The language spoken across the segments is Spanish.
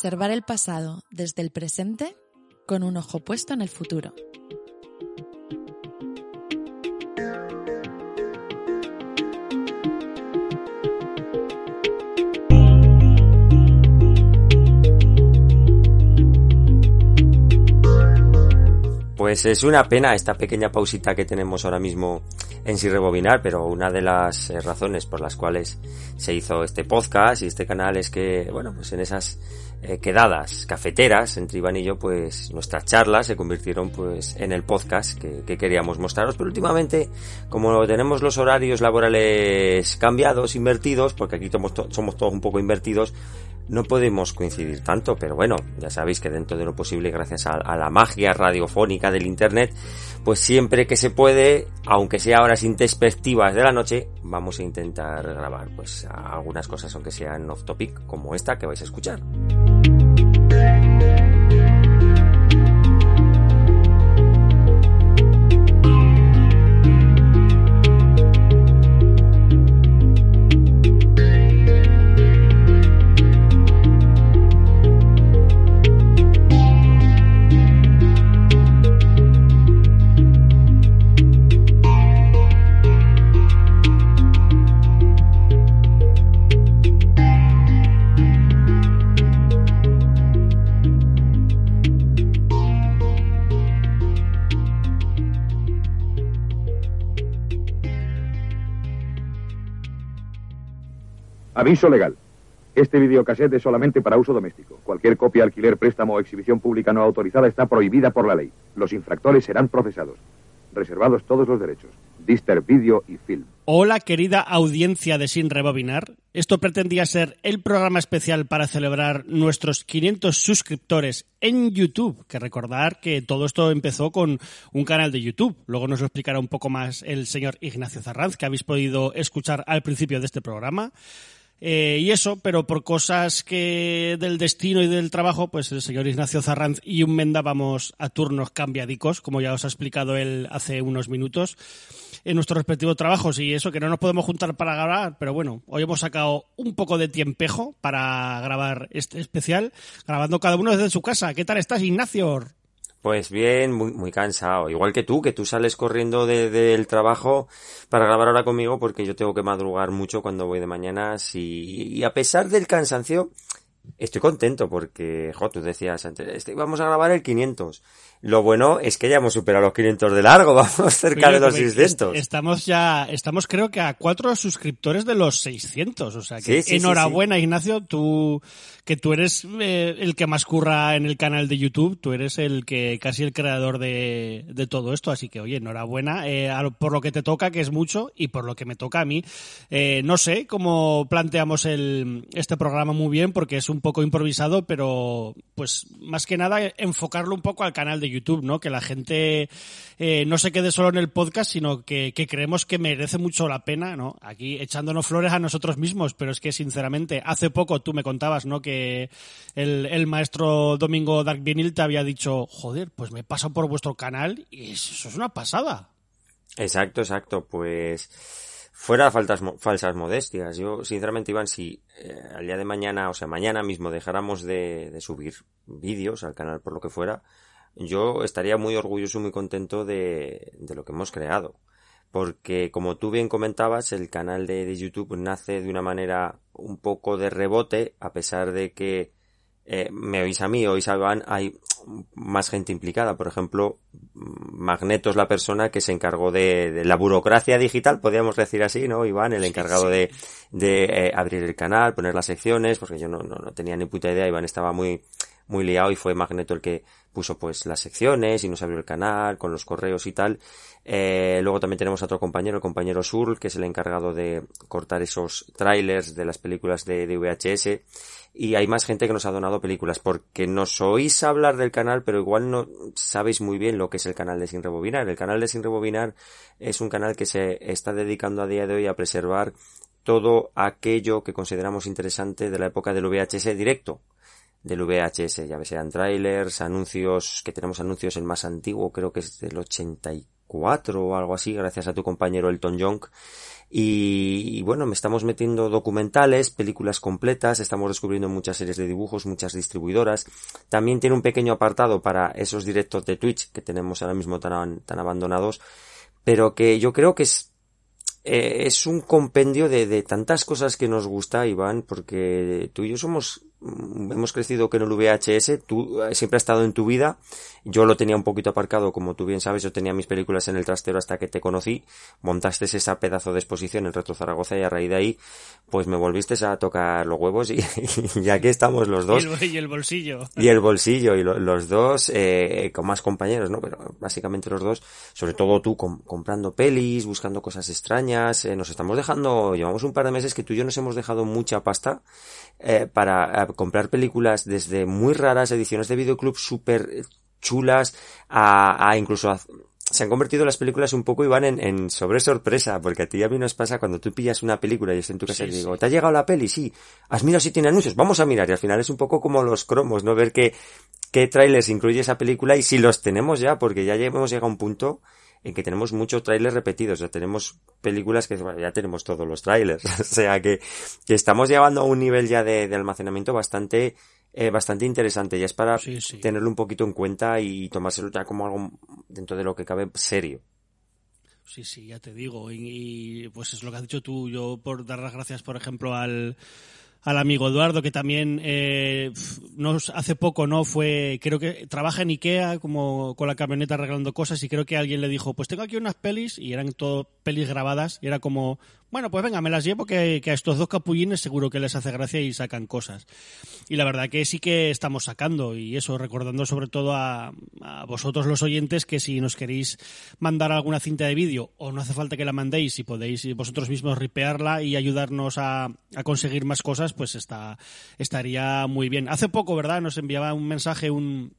Preservar el pasado desde el presente con un ojo puesto en el futuro. Pues es una pena esta pequeña pausita que tenemos ahora mismo en sin rebobinar, pero una de las eh, razones por las cuales se hizo este podcast y este canal es que, bueno, pues en esas eh, quedadas cafeteras entre Iván y yo, pues nuestras charlas se convirtieron pues en el podcast que, que queríamos mostraros, pero últimamente, como tenemos los horarios laborales cambiados, invertidos, porque aquí somos, todos un poco invertidos, no podemos coincidir tanto, pero bueno, ya sabéis que dentro de lo posible, gracias a, a, la magia radiofónica del Internet, pues siempre que se puede, aunque sea horas introspectivas de la noche, vamos a intentar grabar pues algunas cosas, aunque sean off topic, como esta que vais a escuchar. Thank you. Aviso legal. Este videocassette es solamente para uso doméstico. Cualquier copia, alquiler, préstamo o exhibición pública no autorizada está prohibida por la ley. Los infractores serán procesados. Reservados todos los derechos. Dister Video y Film. Hola, querida audiencia de Sin Rebobinar. Esto pretendía ser el programa especial para celebrar nuestros 500 suscriptores en YouTube. Que recordar que todo esto empezó con un canal de YouTube. Luego nos lo explicará un poco más el señor Ignacio Zarranz, que habéis podido escuchar al principio de este programa. Eh, y eso, pero por cosas que del destino y del trabajo, pues el señor Ignacio Zarranz y un Menda vamos a turnos cambiadicos, como ya os ha explicado él hace unos minutos, en nuestros respectivos trabajos. Y eso, que no nos podemos juntar para grabar, pero bueno, hoy hemos sacado un poco de tiempejo para grabar este especial, grabando cada uno desde su casa. ¿Qué tal estás, Ignacio? Pues bien, muy, muy cansado. Igual que tú, que tú sales corriendo del de, trabajo para grabar ahora conmigo porque yo tengo que madrugar mucho cuando voy de mañanas y, y a pesar del cansancio, estoy contento porque, jo, tú decías antes, este, vamos a grabar el 500. Lo bueno es que ya hemos superado los 500 de largo, vamos cerca de los 600. Estamos ya, estamos creo que a cuatro suscriptores de los 600, o sea que Sí, sí, enhorabuena sí. Ignacio, tú, que tú eres eh, el que más curra en el canal de YouTube, tú eres el que, casi el creador de, de todo esto, así que oye, enhorabuena, eh, por lo que te toca, que es mucho, y por lo que me toca a mí. Eh, no sé cómo planteamos el, este programa muy bien, porque es un poco improvisado, pero pues más que nada enfocarlo un poco al canal de YouTube, ¿no? Que la gente eh, no se quede solo en el podcast, sino que, que creemos que merece mucho la pena, ¿no? Aquí echándonos flores a nosotros mismos, pero es que sinceramente, hace poco tú me contabas, ¿no? Que el, el maestro Domingo Dark Vinyl te había dicho, joder, pues me paso por vuestro canal y eso es una pasada. Exacto, exacto. Pues fuera faltas, falsas modestias. Yo, sinceramente, Iván, si eh, al día de mañana, o sea, mañana mismo dejáramos de, de subir vídeos al canal por lo que fuera, yo estaría muy orgulloso muy contento de, de lo que hemos creado. Porque, como tú bien comentabas, el canal de, de YouTube nace de una manera un poco de rebote, a pesar de que eh, me oís a mí, oís a Iván, hay más gente implicada. Por ejemplo, Magneto es la persona que se encargó de, la burocracia digital, podríamos decir así, ¿no? Iván, el encargado de, de eh, abrir el canal, poner las secciones, porque yo no, no, no tenía ni puta idea, Iván estaba muy, muy liado y fue Magneto el que puso pues las secciones y nos abrió el canal con los correos y tal. Eh, luego también tenemos a otro compañero, el compañero Sur, que es el encargado de cortar esos trailers de las películas de, de VHS. Y hay más gente que nos ha donado películas, porque nos oís hablar del canal, pero igual no sabéis muy bien lo que es el canal de Sin Rebobinar. El canal de Sin Rebobinar es un canal que se está dedicando a día de hoy a preservar todo aquello que consideramos interesante de la época del VHS directo del VHS, ya sean trailers, anuncios, que tenemos anuncios el más antiguo, creo que es del 84 o algo así, gracias a tu compañero Elton Young. Y, bueno, me estamos metiendo documentales, películas completas, estamos descubriendo muchas series de dibujos, muchas distribuidoras. También tiene un pequeño apartado para esos directos de Twitch que tenemos ahora mismo tan, abandonados, pero que yo creo que es eh, es un compendio de, de, tantas cosas que nos gusta, Iván, porque tú y yo somos hemos crecido con el VHS, tú eh, siempre ha estado en tu vida, yo lo tenía un poquito aparcado, como tú bien sabes, yo tenía mis películas en el trastero hasta que te conocí, montaste esa pedazo de exposición en Retro Zaragoza y a raíz de ahí, pues me volviste a tocar los huevos y, y aquí estamos los dos. Y el, bolsillo. Y el bolsillo, y los dos, eh, con más compañeros, ¿no? Pero básicamente los dos, sobre todo tú comprando pelis, buscando cosas extrañas, eh, nos estamos dejando, llevamos un par de meses que tú y yo nos hemos dejado mucha pasta eh, para eh, comprar películas desde muy raras ediciones de videoclub súper chulas a, a incluso se han convertido las películas un poco y van en, en, sobre sorpresa, porque a ti y a mí nos pasa cuando tú pillas una película y estás en tu casa y digo, ¿te ha llegado la peli? Sí. ¿Has mirado si tiene anuncios? Vamos a mirar. Y al final es un poco como los cromos, ¿no? Ver qué, qué trailers incluye esa película y si los tenemos ya, porque ya hemos llegado a un punto en que tenemos muchos trailers repetidos, ya tenemos películas que ya tenemos todos los trailers, o sea que, que, estamos llevando a un nivel ya de, de almacenamiento bastante eh, bastante interesante, ya es para sí, sí. tenerlo un poquito en cuenta y tomárselo ya como algo dentro de lo que cabe serio. Sí, sí, ya te digo. Y, y, pues es lo que has dicho tú. Yo por dar las gracias, por ejemplo, al, al amigo Eduardo, que también eh, nos hace poco, ¿no? Fue, creo que trabaja en Ikea como con la camioneta arreglando cosas y creo que alguien le dijo, pues tengo aquí unas pelis y eran todo pelis grabadas y era como, bueno, pues venga, me las llevo que, a estos dos capullines seguro que les hace gracia y sacan cosas. Y la verdad que sí que estamos sacando y eso, recordando sobre todo a, a vosotros los oyentes que si nos queréis mandar alguna cinta de vídeo o no hace falta que la mandéis, si podéis vosotros mismos ripearla y ayudarnos a, a conseguir más cosas, pues está, estaría muy bien. Hace poco, ¿verdad? Nos enviaba un mensaje un,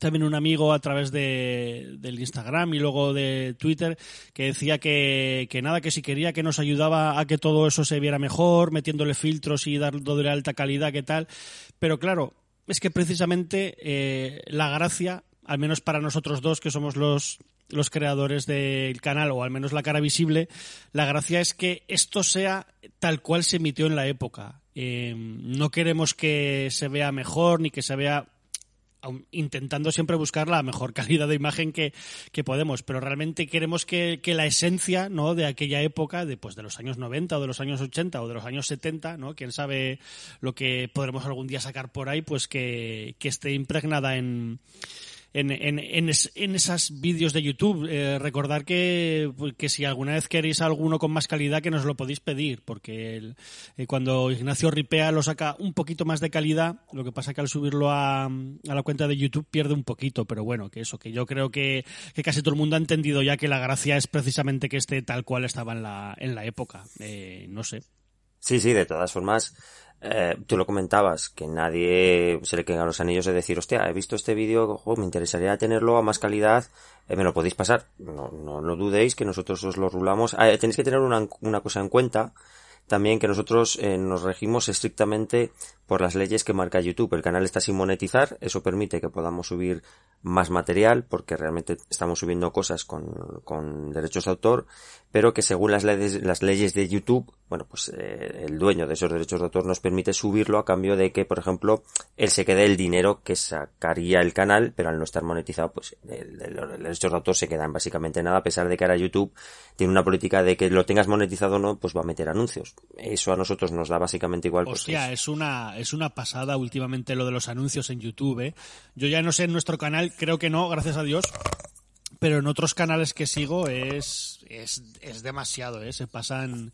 también un amigo a través de, del Instagram y luego de Twitter que decía que, que, nada, que si quería que nos ayudaba a que todo eso se viera mejor, metiéndole filtros y dándole alta calidad, qué tal. Pero claro, es que precisamente eh, la gracia, al menos para nosotros dos, que somos los, los creadores del canal, o al menos la cara visible, la gracia es que esto sea tal cual se emitió en la época. Eh, no queremos que se vea mejor ni que se vea intentando siempre buscar la mejor calidad de imagen que, que podemos, pero realmente queremos que, que, la esencia ¿no? de aquella época, de, pues, de los años 90 o de los años 80 o de los años 70, ¿no? quién sabe lo que podremos algún día sacar por ahí, pues que, que esté impregnada en, en, en, en, es, en esos vídeos de YouTube. Eh, recordar que, que si alguna vez queréis alguno con más calidad, que nos lo podéis pedir, porque el, eh, cuando Ignacio Ripea lo saca un poquito más de calidad, lo que pasa que al subirlo a, a, la cuenta de YouTube pierde un poquito, pero bueno, que eso, que yo creo que, que casi todo el mundo ha entendido ya que la gracia es precisamente que esté tal cual estaba en la, en la época. Eh, no sé. Sí, sí, de todas formas, eh, tú lo comentabas, que nadie se le quedan los anillos de decir, hostia, he visto este vídeo, me interesaría tenerlo a más calidad, eh, me lo podéis pasar. No, no lo dudéis, que nosotros os lo rulamos. Ah, tenéis que tener una, una cosa en cuenta, también que nosotros eh, nos regimos estrictamente por las leyes que marca YouTube. El canal está sin monetizar, eso permite que podamos subir más material porque realmente estamos subiendo cosas con, con derechos de autor, pero que según las leyes, las leyes de YouTube, bueno, pues eh, el dueño de esos derechos de autor nos permite subirlo a cambio de que, por ejemplo, él se quede el dinero que sacaría el canal, pero al no estar monetizado, pues los derechos de autor se quedan básicamente nada, a pesar de que ahora YouTube tiene una política de que lo tengas monetizado o no, pues va a meter anuncios. Eso a nosotros nos da básicamente igual. Hostia, pues, es una es una pasada últimamente lo de los anuncios en YouTube. ¿eh? Yo ya no sé en nuestro canal, creo que no, gracias a Dios. Pero en otros canales que sigo es, es, es demasiado, ¿eh? Se pasan,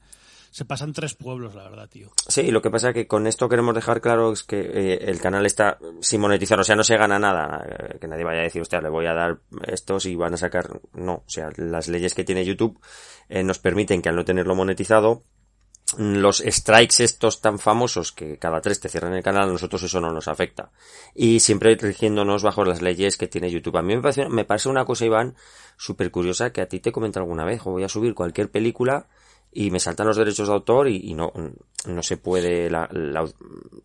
se pasan tres pueblos, la verdad, tío. Sí, lo que pasa es que con esto queremos dejar claro es que eh, el canal está sin monetizar, o sea, no se gana nada, eh, que nadie vaya a decir, hostia, le voy a dar estos y van a sacar, no, o sea, las leyes que tiene YouTube eh, nos permiten que al no tenerlo monetizado, los strikes estos tan famosos que cada tres te cierran el canal, a nosotros eso no nos afecta. Y siempre rigiéndonos bajo las leyes que tiene YouTube. A mí me parece, me parece una cosa, Iván, súper curiosa que a ti te comenta alguna vez. O voy a subir cualquier película y me saltan los derechos de autor y, y no, no se puede, la, la,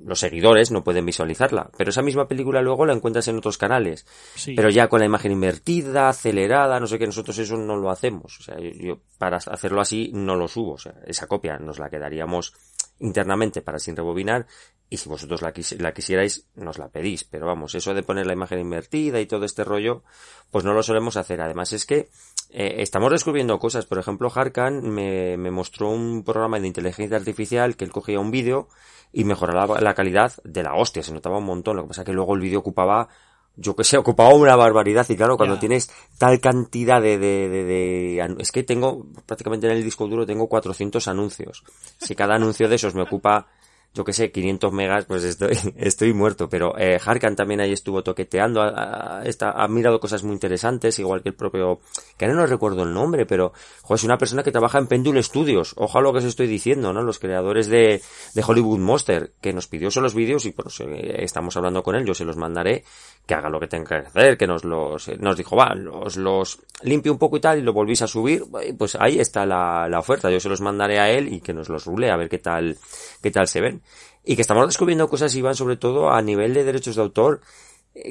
los seguidores no pueden visualizarla. Pero esa misma película luego la encuentras en otros canales. Sí. Pero ya con la imagen invertida, acelerada, no sé qué, nosotros eso no lo hacemos. O sea, yo, yo para hacerlo así no lo subo. O sea, esa copia nos la quedaríamos internamente para sin rebobinar y si vosotros la, quis la, quisierais nos la pedís pero vamos eso de poner la imagen invertida y todo este rollo pues no lo solemos hacer además es que eh, estamos descubriendo cosas por ejemplo Harkan me, me, mostró un programa de inteligencia artificial que él cogía un vídeo y mejoraba la calidad de la hostia se notaba un montón lo que pasa que luego el vídeo ocupaba yo que sé, ocupaba una barbaridad y claro, cuando yeah. tienes tal cantidad de, de, de, de, es que tengo, prácticamente en el disco duro tengo 400 anuncios. Si cada anuncio de esos me ocupa, yo que sé, 500 megas, pues estoy, estoy muerto. Pero eh, Harkan también ahí estuvo toqueteando, ha, ha, está, ha mirado cosas muy interesantes, igual que el propio, que ahora no recuerdo el nombre, pero, joder, es una persona que trabaja en Pendule Studios. Ojalá lo que os estoy diciendo, ¿no? Los creadores de, de Hollywood Monster, que nos pidió esos vídeos y pues eh, estamos hablando con él, yo se los mandaré que haga lo que tenga que hacer, que nos los, nos dijo, va, los, los limpie un poco y tal y lo volvís a subir, pues ahí está la, la oferta, yo se los mandaré a él y que nos los rule a ver qué tal, qué tal se ven. Y que estamos descubriendo cosas, Iván, sobre todo a nivel de derechos de autor,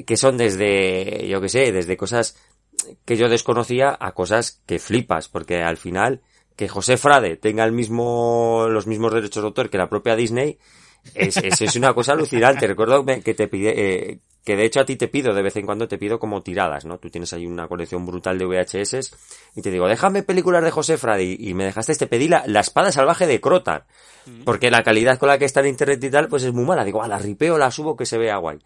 que son desde, yo que sé, desde cosas que yo desconocía a cosas que flipas, porque al final, que José Frade tenga el mismo, los mismos derechos de autor que la propia Disney, es, es, es una cosa alucinante. Recuerdo que te pide, eh, que de hecho a ti te pido, de vez en cuando te pido como tiradas, ¿no? Tú tienes ahí una colección brutal de VHS y te digo, déjame películas de José Frade y, me dejaste, te pedí la, la espada salvaje de Crotar, porque la calidad con la que está en internet y tal, pues es muy mala. Digo, ah, la ripeo, la subo, que se vea guay.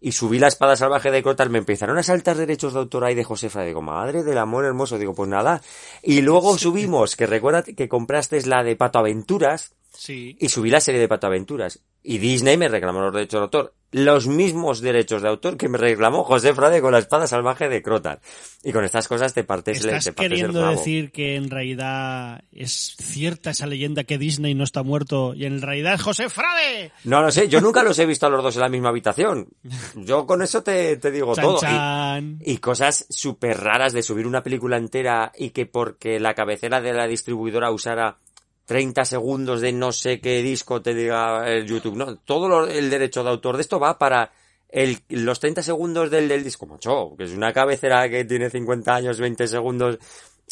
Y subí la espada salvaje de Crotar, me empezaron a saltar derechos de autor ahí de José Frade. Digo, madre del amor hermoso. Digo, pues nada. Y luego subimos, que recuerda que compraste la de Pato Aventuras. Sí. Y subí la serie de Pato Aventuras. Y Disney me reclamó los derechos de autor los mismos derechos de autor que me reclamó José Frade con la espada salvaje de Crotar. Y con estas cosas te partes, ¿Estás te partes queriendo el decir que en realidad es cierta esa leyenda que Disney no está muerto y en realidad es José Frade? No lo sé, yo nunca los he visto a los dos en la misma habitación. Yo con eso te, te digo chan, todo. Chan. Y, y, cosas súper raras de subir una película entera y que porque la cabecera de la distribuidora usara 30 segundos de no sé qué disco te diga el YouTube, no, todo lo, el derecho de autor de esto va para el, los 30 segundos del, del disco, macho, que es una cabecera que tiene 50 años, 20 segundos,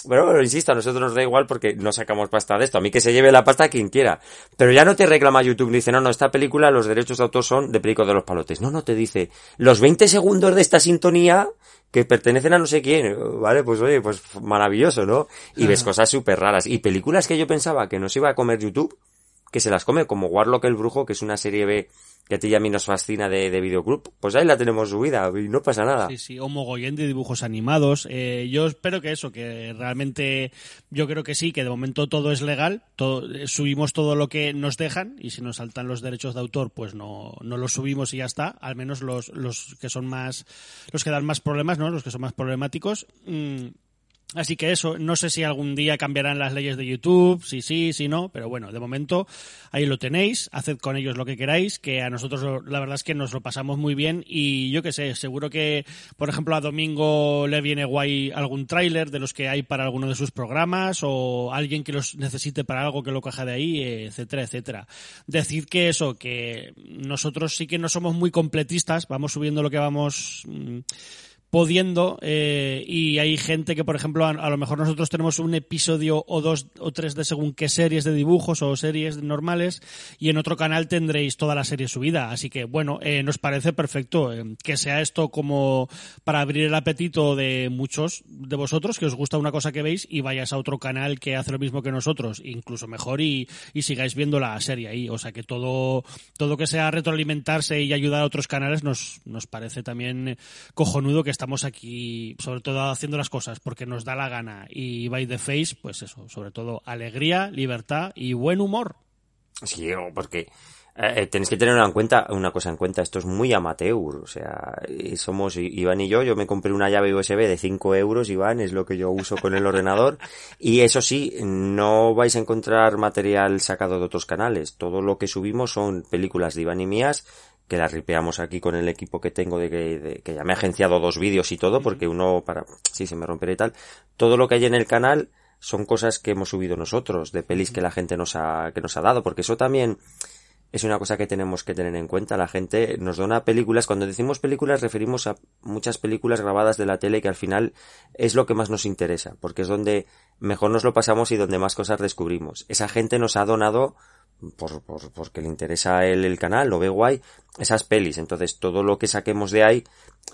pero bueno, insisto, a nosotros nos da igual porque no sacamos pasta de esto. A mí que se lleve la pasta quien quiera. Pero ya no te reclama YouTube, dice, no, no, esta película, los derechos de autor son de Perico de los Palotes. No, no, te dice, los 20 segundos de esta sintonía que pertenecen a no sé quién, ¿vale? Pues oye, pues maravilloso, ¿no? Y ves cosas súper raras. Y películas que yo pensaba que no se iba a comer YouTube, que se las come, como Warlock el Brujo, que es una serie B que a ti y a mí nos fascina de, de videoclub, pues ahí la tenemos subida y no pasa nada. Sí, sí, o mogollón de dibujos animados. Eh, yo espero que eso, que realmente yo creo que sí, que de momento todo es legal, todo, subimos todo lo que nos dejan y si nos saltan los derechos de autor, pues no, no los subimos y ya está. Al menos los, los que son más, los que dan más problemas, ¿no? Los que son más problemáticos. Mmm, Así que eso, no sé si algún día cambiarán las leyes de YouTube, si sí, si no, pero bueno, de momento ahí lo tenéis, haced con ellos lo que queráis, que a nosotros la verdad es que nos lo pasamos muy bien y yo qué sé, seguro que, por ejemplo, a Domingo le viene guay algún tráiler de los que hay para alguno de sus programas o alguien que los necesite para algo que lo caja de ahí, etcétera, etcétera. Decir que eso, que nosotros sí que no somos muy completistas, vamos subiendo lo que vamos pudiendo eh, y hay gente que, por ejemplo, a, lo mejor nosotros tenemos un episodio o dos o tres de según qué series de dibujos o series normales y en otro canal tendréis toda la serie subida. Así que, bueno, eh, nos parece perfecto eh, que sea esto como para abrir el apetito de muchos de vosotros que os gusta una cosa que veis y vayas a otro canal que hace lo mismo que nosotros, incluso mejor y, y sigáis viendo la serie ahí. O sea que todo, todo que sea retroalimentarse y ayudar a otros canales nos, nos parece también cojonudo que estamos aquí, sobre todo haciendo las cosas porque nos da la gana. Y by the face, pues eso, sobre todo alegría, libertad y buen humor. Sí, porque eh, tenéis que tener una, en cuenta, una cosa en cuenta, esto es muy amateur, o sea, somos Iván y yo, yo me compré una llave USB de 5 euros, Iván, es lo que yo uso con el ordenador, y eso sí, no vais a encontrar material sacado de otros canales, todo lo que subimos son películas de Iván y mías, que las ripeamos aquí con el equipo que tengo de que, de, que ya me he agenciado dos vídeos y todo, porque uno para, sí, se me romperá y tal, todo lo que hay en el canal son cosas que hemos subido nosotros, de pelis que la gente nos ha, que nos ha dado, porque eso también, es una cosa que tenemos que tener en cuenta. La gente nos dona películas. Cuando decimos películas referimos a muchas películas grabadas de la tele que al final es lo que más nos interesa, porque es donde mejor nos lo pasamos y donde más cosas descubrimos. Esa gente nos ha donado por, por, porque le interesa el, el canal, lo ve guay, esas pelis. Entonces todo lo que saquemos de ahí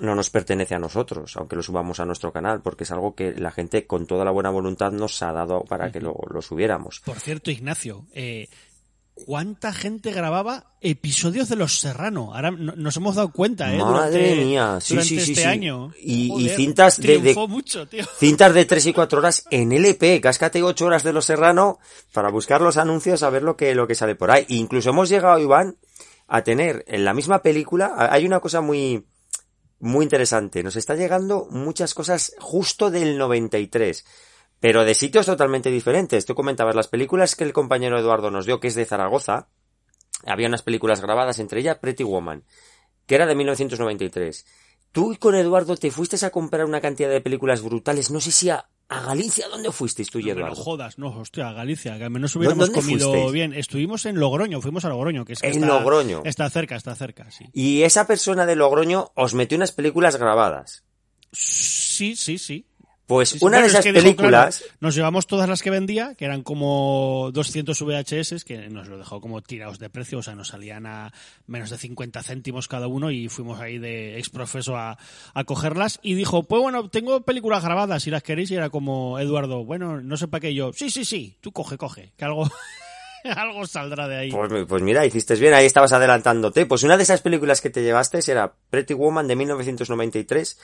no nos pertenece a nosotros, aunque lo subamos a nuestro canal, porque es algo que la gente con toda la buena voluntad nos ha dado para que lo, lo subiéramos. Por cierto, Ignacio, eh, cuánta gente grababa episodios de Los Serrano. Ahora nos hemos dado cuenta, ¿eh? Madre durante, mía, sí, durante sí, sí, este sí. año. Y, Joder, y cintas de, de triunfó mucho, tío. cintas de 3 y 4 horas en LP, cáscate 8 horas de Los Serrano para buscar los anuncios a ver lo que lo que sale por ahí. Incluso hemos llegado, Iván, a tener en la misma película, hay una cosa muy muy interesante, nos está llegando muchas cosas justo del 93 pero de sitios totalmente diferentes. Tú comentabas las películas que el compañero Eduardo nos dio, que es de Zaragoza. Había unas películas grabadas, entre ellas Pretty Woman, que era de 1993. Tú con Eduardo te fuiste a comprar una cantidad de películas brutales, no sé si a, a Galicia, ¿dónde fuisteis tú y No me lo Eduardo? jodas, no, hostia, Galicia, que al menos hubiéramos ¿Dónde comido fuisteis? bien. Estuvimos en Logroño, fuimos a Logroño, que es que En está, Logroño. Está cerca, está cerca, sí. Y esa persona de Logroño os metió unas películas grabadas. Sí, sí, sí. Pues Sí, sí, una de es esas dijo, películas... claro, nos llevamos todas las que vendía, que eran como 200 VHS, que nos lo dejó como tirados de precio, o sea, nos salían a menos de 50 céntimos cada uno y fuimos ahí de exprofeso a, a cogerlas. Y dijo, pues bueno, tengo películas grabadas si las queréis. Y era como, Eduardo, bueno, no sé para qué yo. Sí, sí, sí, tú coge, coge, que algo, algo saldrá de ahí. Pues, pues mira, hiciste bien, ahí estabas adelantándote. Pues una de esas películas que te llevaste era Pretty Woman de 1993,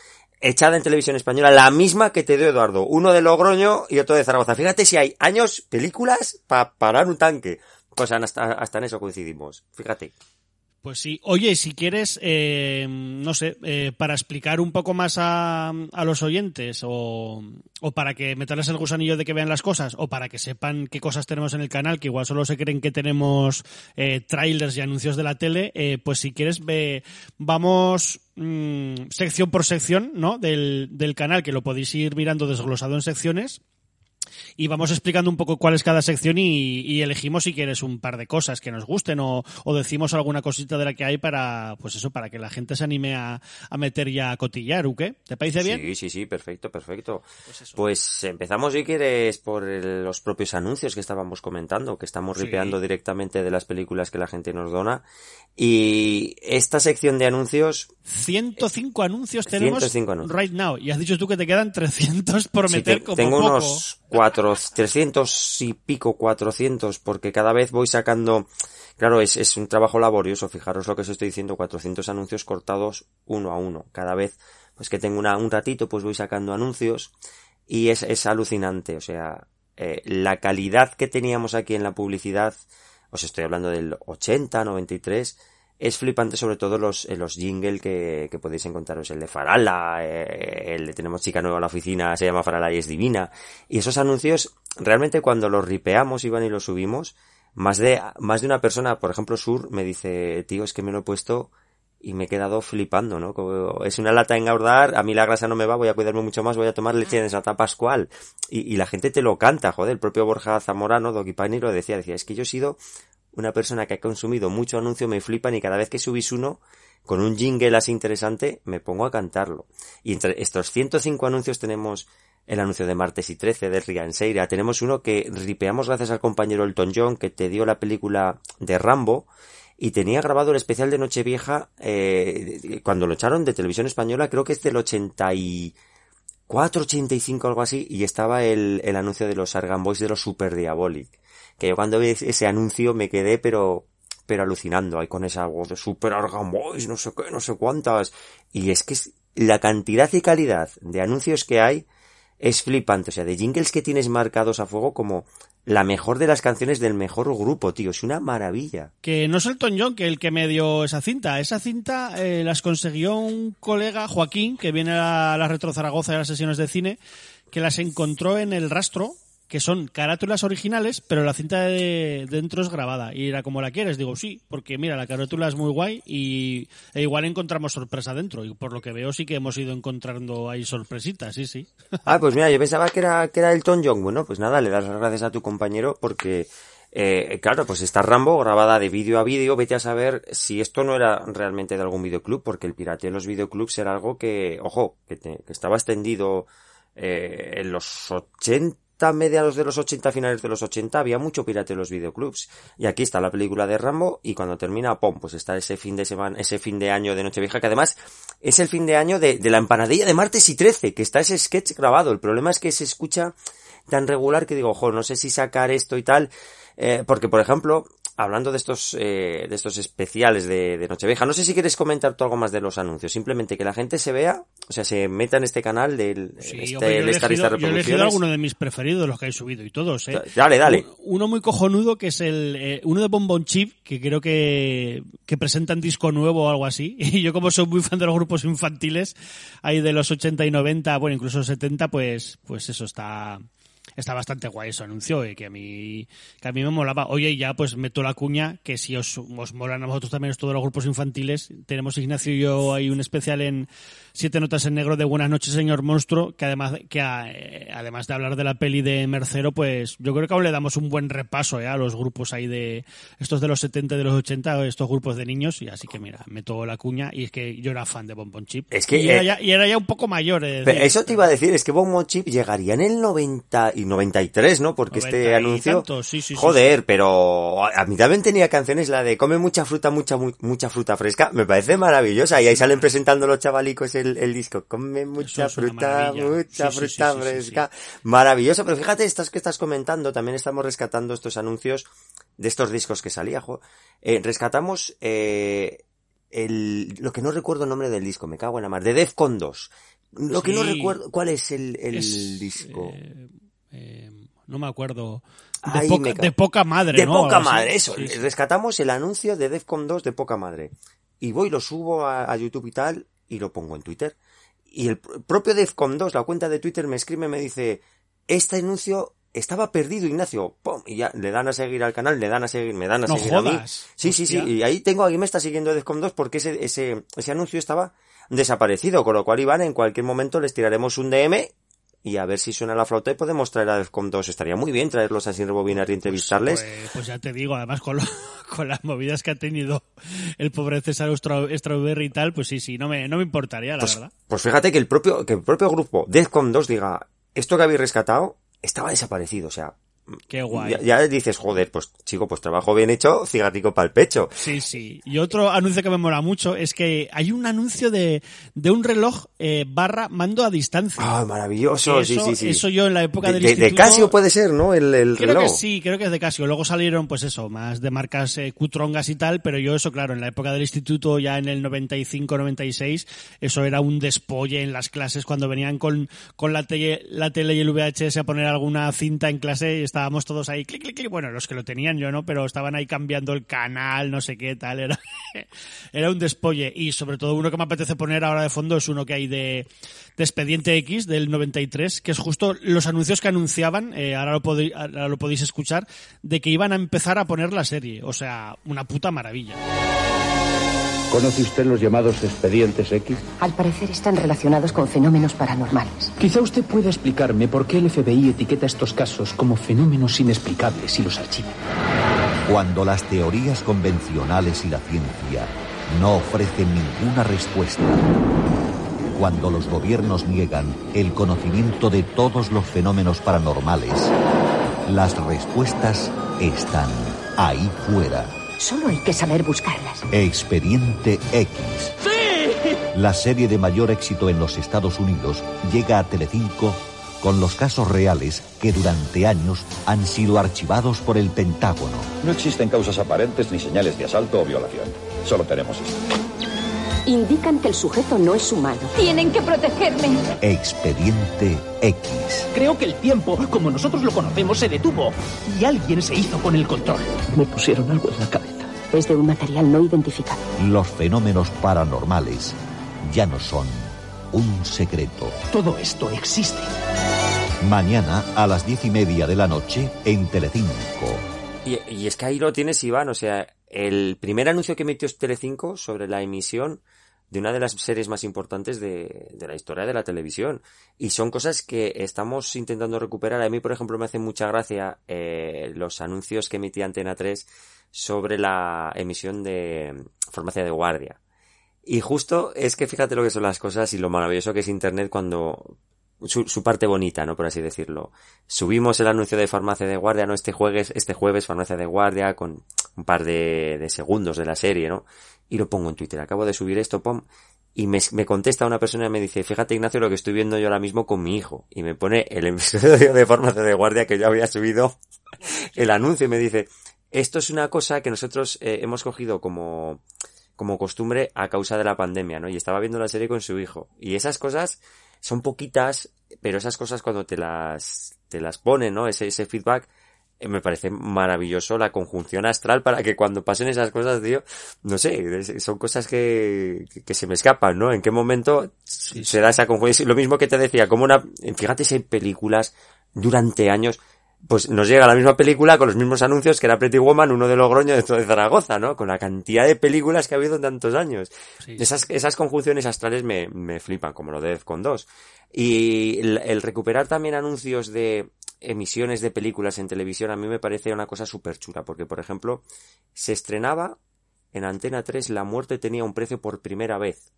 echada en televisión española, la misma que te dio Eduardo. Uno de Logroño y otro de Zaragoza. Fíjate si hay años, películas para parar un tanque. Pues hasta, hasta en eso coincidimos. Fíjate. Pues sí. Oye, si quieres, eh, no sé, eh, para explicar un poco más a, a los oyentes o, o para que meterles el gusanillo de que vean las cosas o para que sepan qué cosas tenemos en el canal, que igual solo se creen que tenemos eh, trailers y anuncios de la tele, eh, pues si quieres, ve, vamos mm, sección por sección ¿no? del, del canal, que lo podéis ir mirando desglosado en secciones y vamos explicando un poco cuál es cada sección y, y elegimos si quieres un par de cosas que nos gusten o, o, decimos alguna cosita de la que hay para, pues eso, para que la gente se anime a, a meter ya a cotillar, ¿o qué? ¿Te parece bien? Sí, sí, sí, perfecto, perfecto. Pues, pues empezamos, si quieres, por el, los propios anuncios que estábamos comentando, que estamos Sí. ripeando directamente de las películas que la gente nos dona. Y esta sección de anuncios 105 anuncios tenemos 105 anuncios. right now. Y has dicho tú que te quedan 300 por Sí, meter te- como tengo poco. unos cuatro, 300 y pico, 400, porque cada vez voy sacando, claro, es, es un trabajo laborioso, fijaros lo que os estoy diciendo, 400 anuncios cortados uno a uno. Cada vez, pues que tengo una, un ratito, pues voy sacando anuncios y es, es alucinante, o sea, eh, la calidad que teníamos aquí en la publicidad, os estoy hablando del 80, 93, es flipante sobre todo los, eh, los jingle que, que podéis encontraros, el de Farala, eh, el de tenemos chica nueva en la oficina, se llama Farala y es divina. Y esos anuncios, realmente cuando los ripeamos, Iván, y los subimos, más de, más de una persona, por ejemplo, Sur, me dice, tío, es que me lo he puesto y me he quedado flipando, ¿no? Como es una lata engordar, a mí la grasa no me va, voy a cuidarme mucho más, voy a tomar leche de Santa Pascual. Y, y la gente te lo canta, joder, el propio Borja Zamorano, Doggy Pani, lo decía, decía, es que yo he sido una persona que ha consumido mucho anuncio me flipan y cada vez que subís uno con un jingle así interesante me pongo a cantarlo. Y entre estos 105 anuncios tenemos el anuncio de martes y 13 de Rianseira. Tenemos uno que ripeamos gracias al compañero Elton John que te dio la película de Rambo y tenía grabado el especial de Nochevieja eh, cuando lo echaron de televisión española, creo que es del 84, 85, algo así, y estaba el, el anuncio de los Argan Boys de los Super Diabolic. Que yo cuando vi ese anuncio me quedé, pero, pero alucinando ahí con esa voz de Super Argan Boys, no sé qué, no sé cuántas. Y es que la cantidad y calidad de anuncios que hay es flipante. O sea, de jingles que tienes marcados a fuego como la mejor de las canciones del mejor grupo, tío. Es una maravilla. Que no es el John que el que me dio esa cinta. Esa cinta eh, las consiguió un colega, Joaquín, que viene a la Retro Zaragoza de las sesiones de cine, que las encontró en el rastro que son carátulas originales, pero la cinta de dentro es grabada. Y era como la quieres, digo sí, porque mira, la carátula es muy guay y e igual encontramos sorpresa dentro. Y por lo que veo sí que hemos ido encontrando ahí sorpresitas, sí, sí. Ah, pues mira, yo pensaba que era, que era Elton John. Bueno, pues nada, le das las gracias a tu compañero porque... Eh, claro, pues está Rambo grabada de vídeo a vídeo. Vete a saber si esto no era realmente de algún videoclub, porque el pirateo en los videoclubs era algo que, ojo, que, que estaba extendido eh, en los 80 mediados de los 80, finales de los 80, había mucho pirate en los videoclubs. Y aquí está la película de Rambo y cuando termina, pum, pues está ese fin de semana, ese fin de año de Nochevieja, que además es el fin de año de, de la empanadilla de martes y 13, que está ese sketch grabado. El problema es que se escucha tan regular que digo, ojo, no sé si sacar esto y tal, eh, porque por ejemplo, hablando de estos, eh, de estos especiales de, de, Nochevieja, no sé si quieres comentar tú algo más de los anuncios, simplemente que la gente se vea, o sea, se meta en este canal del sí, este, hombre, yo, he elegido, yo he elegido alguno de mis preferidos, los que he subido y todos, ¿eh? Dale, dale. Uno muy cojonudo que es el, eh, uno de Bonbon Chip, que creo que, que presentan disco nuevo o algo así, y yo como soy muy fan de los grupos infantiles, ahí de los 80 y 90, bueno, incluso 70, pues, pues eso está, está bastante guay eso anuncio y que a mí que a mí me molaba. Oye, ya pues meto la cuña que si os, os molan a vosotros también todos los grupos infantiles, tenemos Ignacio y yo hay un especial en Siete notas en negro de Buenas noches, señor monstruo, que además que eh, además de hablar de la peli de Mercero, pues yo creo que aún le damos un buen repaso eh, a los grupos ahí de estos de los 70 de los 80, estos grupos de niños, y así que mira, meto la cuña y es que yo era fan de Bonbon Chip. Es que, y, era eh, ya, y era ya un poco mayor. Eh, pero eso te iba a decir, es que Bonbon Chip llegaría en el 90 y 93, ¿no? Porque 90 este y anuncio... sí, sí, joder, pero a mí también tenía canciones la de come mucha fruta, mucha mu- mucha fruta fresca, me parece maravillosa. Y ahí salen presentando los chavalicos el, el disco. Come mucha es fruta, mucha fruta fresca. Maravilloso, pero fíjate, estas que estás comentando, también estamos rescatando estos anuncios de estos discos que salía, jo. Eh, rescatamos eh, el, lo que no recuerdo el nombre del disco, me cago en la mar, de Defcon 2. Lo que no recuerdo, ¿cuál es el, el Es, disco? eh, eh, no me acuerdo. De, Ay, poca, me cago. de poca madre, de ¿no? poca madre, eso. Sí, sí. Rescatamos el anuncio de Defcon 2 de poca madre. Y voy, lo subo a, a YouTube y tal, y lo pongo en Twitter. Y el pr- propio Defcon 2, la cuenta de Twitter, me escribe y me dice, este anuncio estaba perdido, Ignacio. ¡Pum! Y ya le dan a seguir al canal, le dan a seguir, me dan a No seguir a mí. Sí, sí, sí. Y ahí tengo, ahí me está siguiendo Defcon 2 porque ese, ese, ese anuncio estaba desaparecido. Con lo cual, Iván, en cualquier momento les tiraremos un DM y a ver si suena la flauta y podemos traer a Defcon 2. Estaría muy bien traerlos así rebobinar y entrevistarles. Pues, pues ya te digo, además con, lo- con las movidas que ha tenido el pobre César Stra- Strawberry y tal, pues sí, sí, no me, no me importaría, la pues, verdad. pues fíjate que el propio, que el propio grupo Defcon 2 diga, esto que habéis rescatado estaba desaparecido, o sea, Qué guay. ya, ya dices, joder, pues chico, pues trabajo bien hecho, cigatico para el pecho. Sí, sí. Y otro anuncio que me mola mucho es que hay un anuncio de, de un reloj eh, barra mando a distancia. Ah, maravilloso, Que sí, eso, sí, sí. eso yo en la época de, del de- de instituto... Casio puede ser, ¿no? El, el Creo reloj. que sí, creo que es de Casio. Luego salieron, pues eso, más de marcas eh, cutrongas y tal, pero yo eso, claro, en la época del instituto, ya en el 95-96, eso era un despolle en las clases cuando venían con, con la, tele, la tele y el VHS a poner alguna cinta en clase y estábamos todos ahí, clic, clic, clic. Bueno, los que lo tenían yo, ¿no? Pero estaban ahí cambiando el canal, no sé qué tal. Era, era un despolle. Y sobre todo uno que me apetece poner ahora de fondo es uno que hay de, Expediente X del 93, que es justo los anuncios que anunciaban, eh, ahora, lo ahora lo podéis escuchar, de que iban a empezar a poner la serie. O sea, una puta maravilla. ¿Conoce usted los llamados expedientes X? Al parecer están relacionados con fenómenos paranormales. Quizá usted pueda explicarme por qué el FBI etiqueta estos casos como fenómenos inexplicables y los archiva. Cuando las teorías convencionales y la ciencia no ofrecen ninguna respuesta. Cuando los gobiernos niegan el conocimiento de todos los fenómenos paranormales, las respuestas están ahí fuera. Solo hay que saber buscarlas. Expediente X. ¡Sí! La serie de mayor éxito en los Estados Unidos llega a Telecinco con los casos reales que durante años han sido archivados por el Pentágono. No existen causas aparentes ni señales de asalto o violación. Solo tenemos esto. Indican que el sujeto no es humano. Tienen que protegerme. Expediente X. Creo que el tiempo, como nosotros lo conocemos, se detuvo. Y alguien se hizo con el control. Me pusieron algo en la cabeza. Es de un material no identificado. Los fenómenos paranormales ya no son un secreto. Todo esto existe. Mañana a las diez y media de la noche en Telecinco. Y, y, es que ahí lo tienes, Iván. O sea, el primer anuncio que emitió Telecinco sobre la emisión de una de las series más importantes de, de, la historia de la televisión. Y son cosas que estamos intentando recuperar. A mí, por ejemplo, me hace mucha gracia eh, los anuncios que emitía Antena 3 sobre la emisión de Farmacia de Guardia. Y justo es que fíjate lo que son las cosas y lo maravilloso que es Internet cuando su, su, parte bonita, ¿no? Por así decirlo. Subimos el anuncio de farmacia de guardia, ¿no? Este jueves, este jueves, farmacia de guardia, con un par de, de segundos de la serie, ¿no? Y lo pongo en Twitter. Acabo de subir esto, pom. Y me, me, contesta una persona y me dice, fíjate Ignacio lo que estoy viendo yo ahora mismo con mi hijo. Y me pone el episodio de farmacia de guardia que yo había subido el anuncio y me dice, esto es una cosa que nosotros eh, hemos cogido como, como costumbre a causa de la pandemia, ¿no? Y estaba viendo la serie con su hijo. Y esas cosas son poquitas, pero esas cosas cuando te las, te las ponen, ¿no? Ese, ese feedback, eh, me parece maravilloso la conjunción astral para que cuando pasen esas cosas, tío, no sé, son cosas que, que se me escapan, ¿no? En qué momento sí, se da esa conjunción. Lo mismo que te decía, como una, fíjate si hay películas durante años, pues nos llega la misma película con los mismos anuncios que era Pretty Woman, uno de Logroño, de Zaragoza, ¿no? Con la cantidad de películas que ha habido en tantos años. Sí. Esas, esas conjunciones astrales me, me flipan, como lo de Defcon 2. Y el, el, recuperar también anuncios de emisiones de películas en televisión a mí me parece una cosa súper chula, porque por ejemplo, se estrenaba en Antena 3 La muerte tenía un precio por primera vez.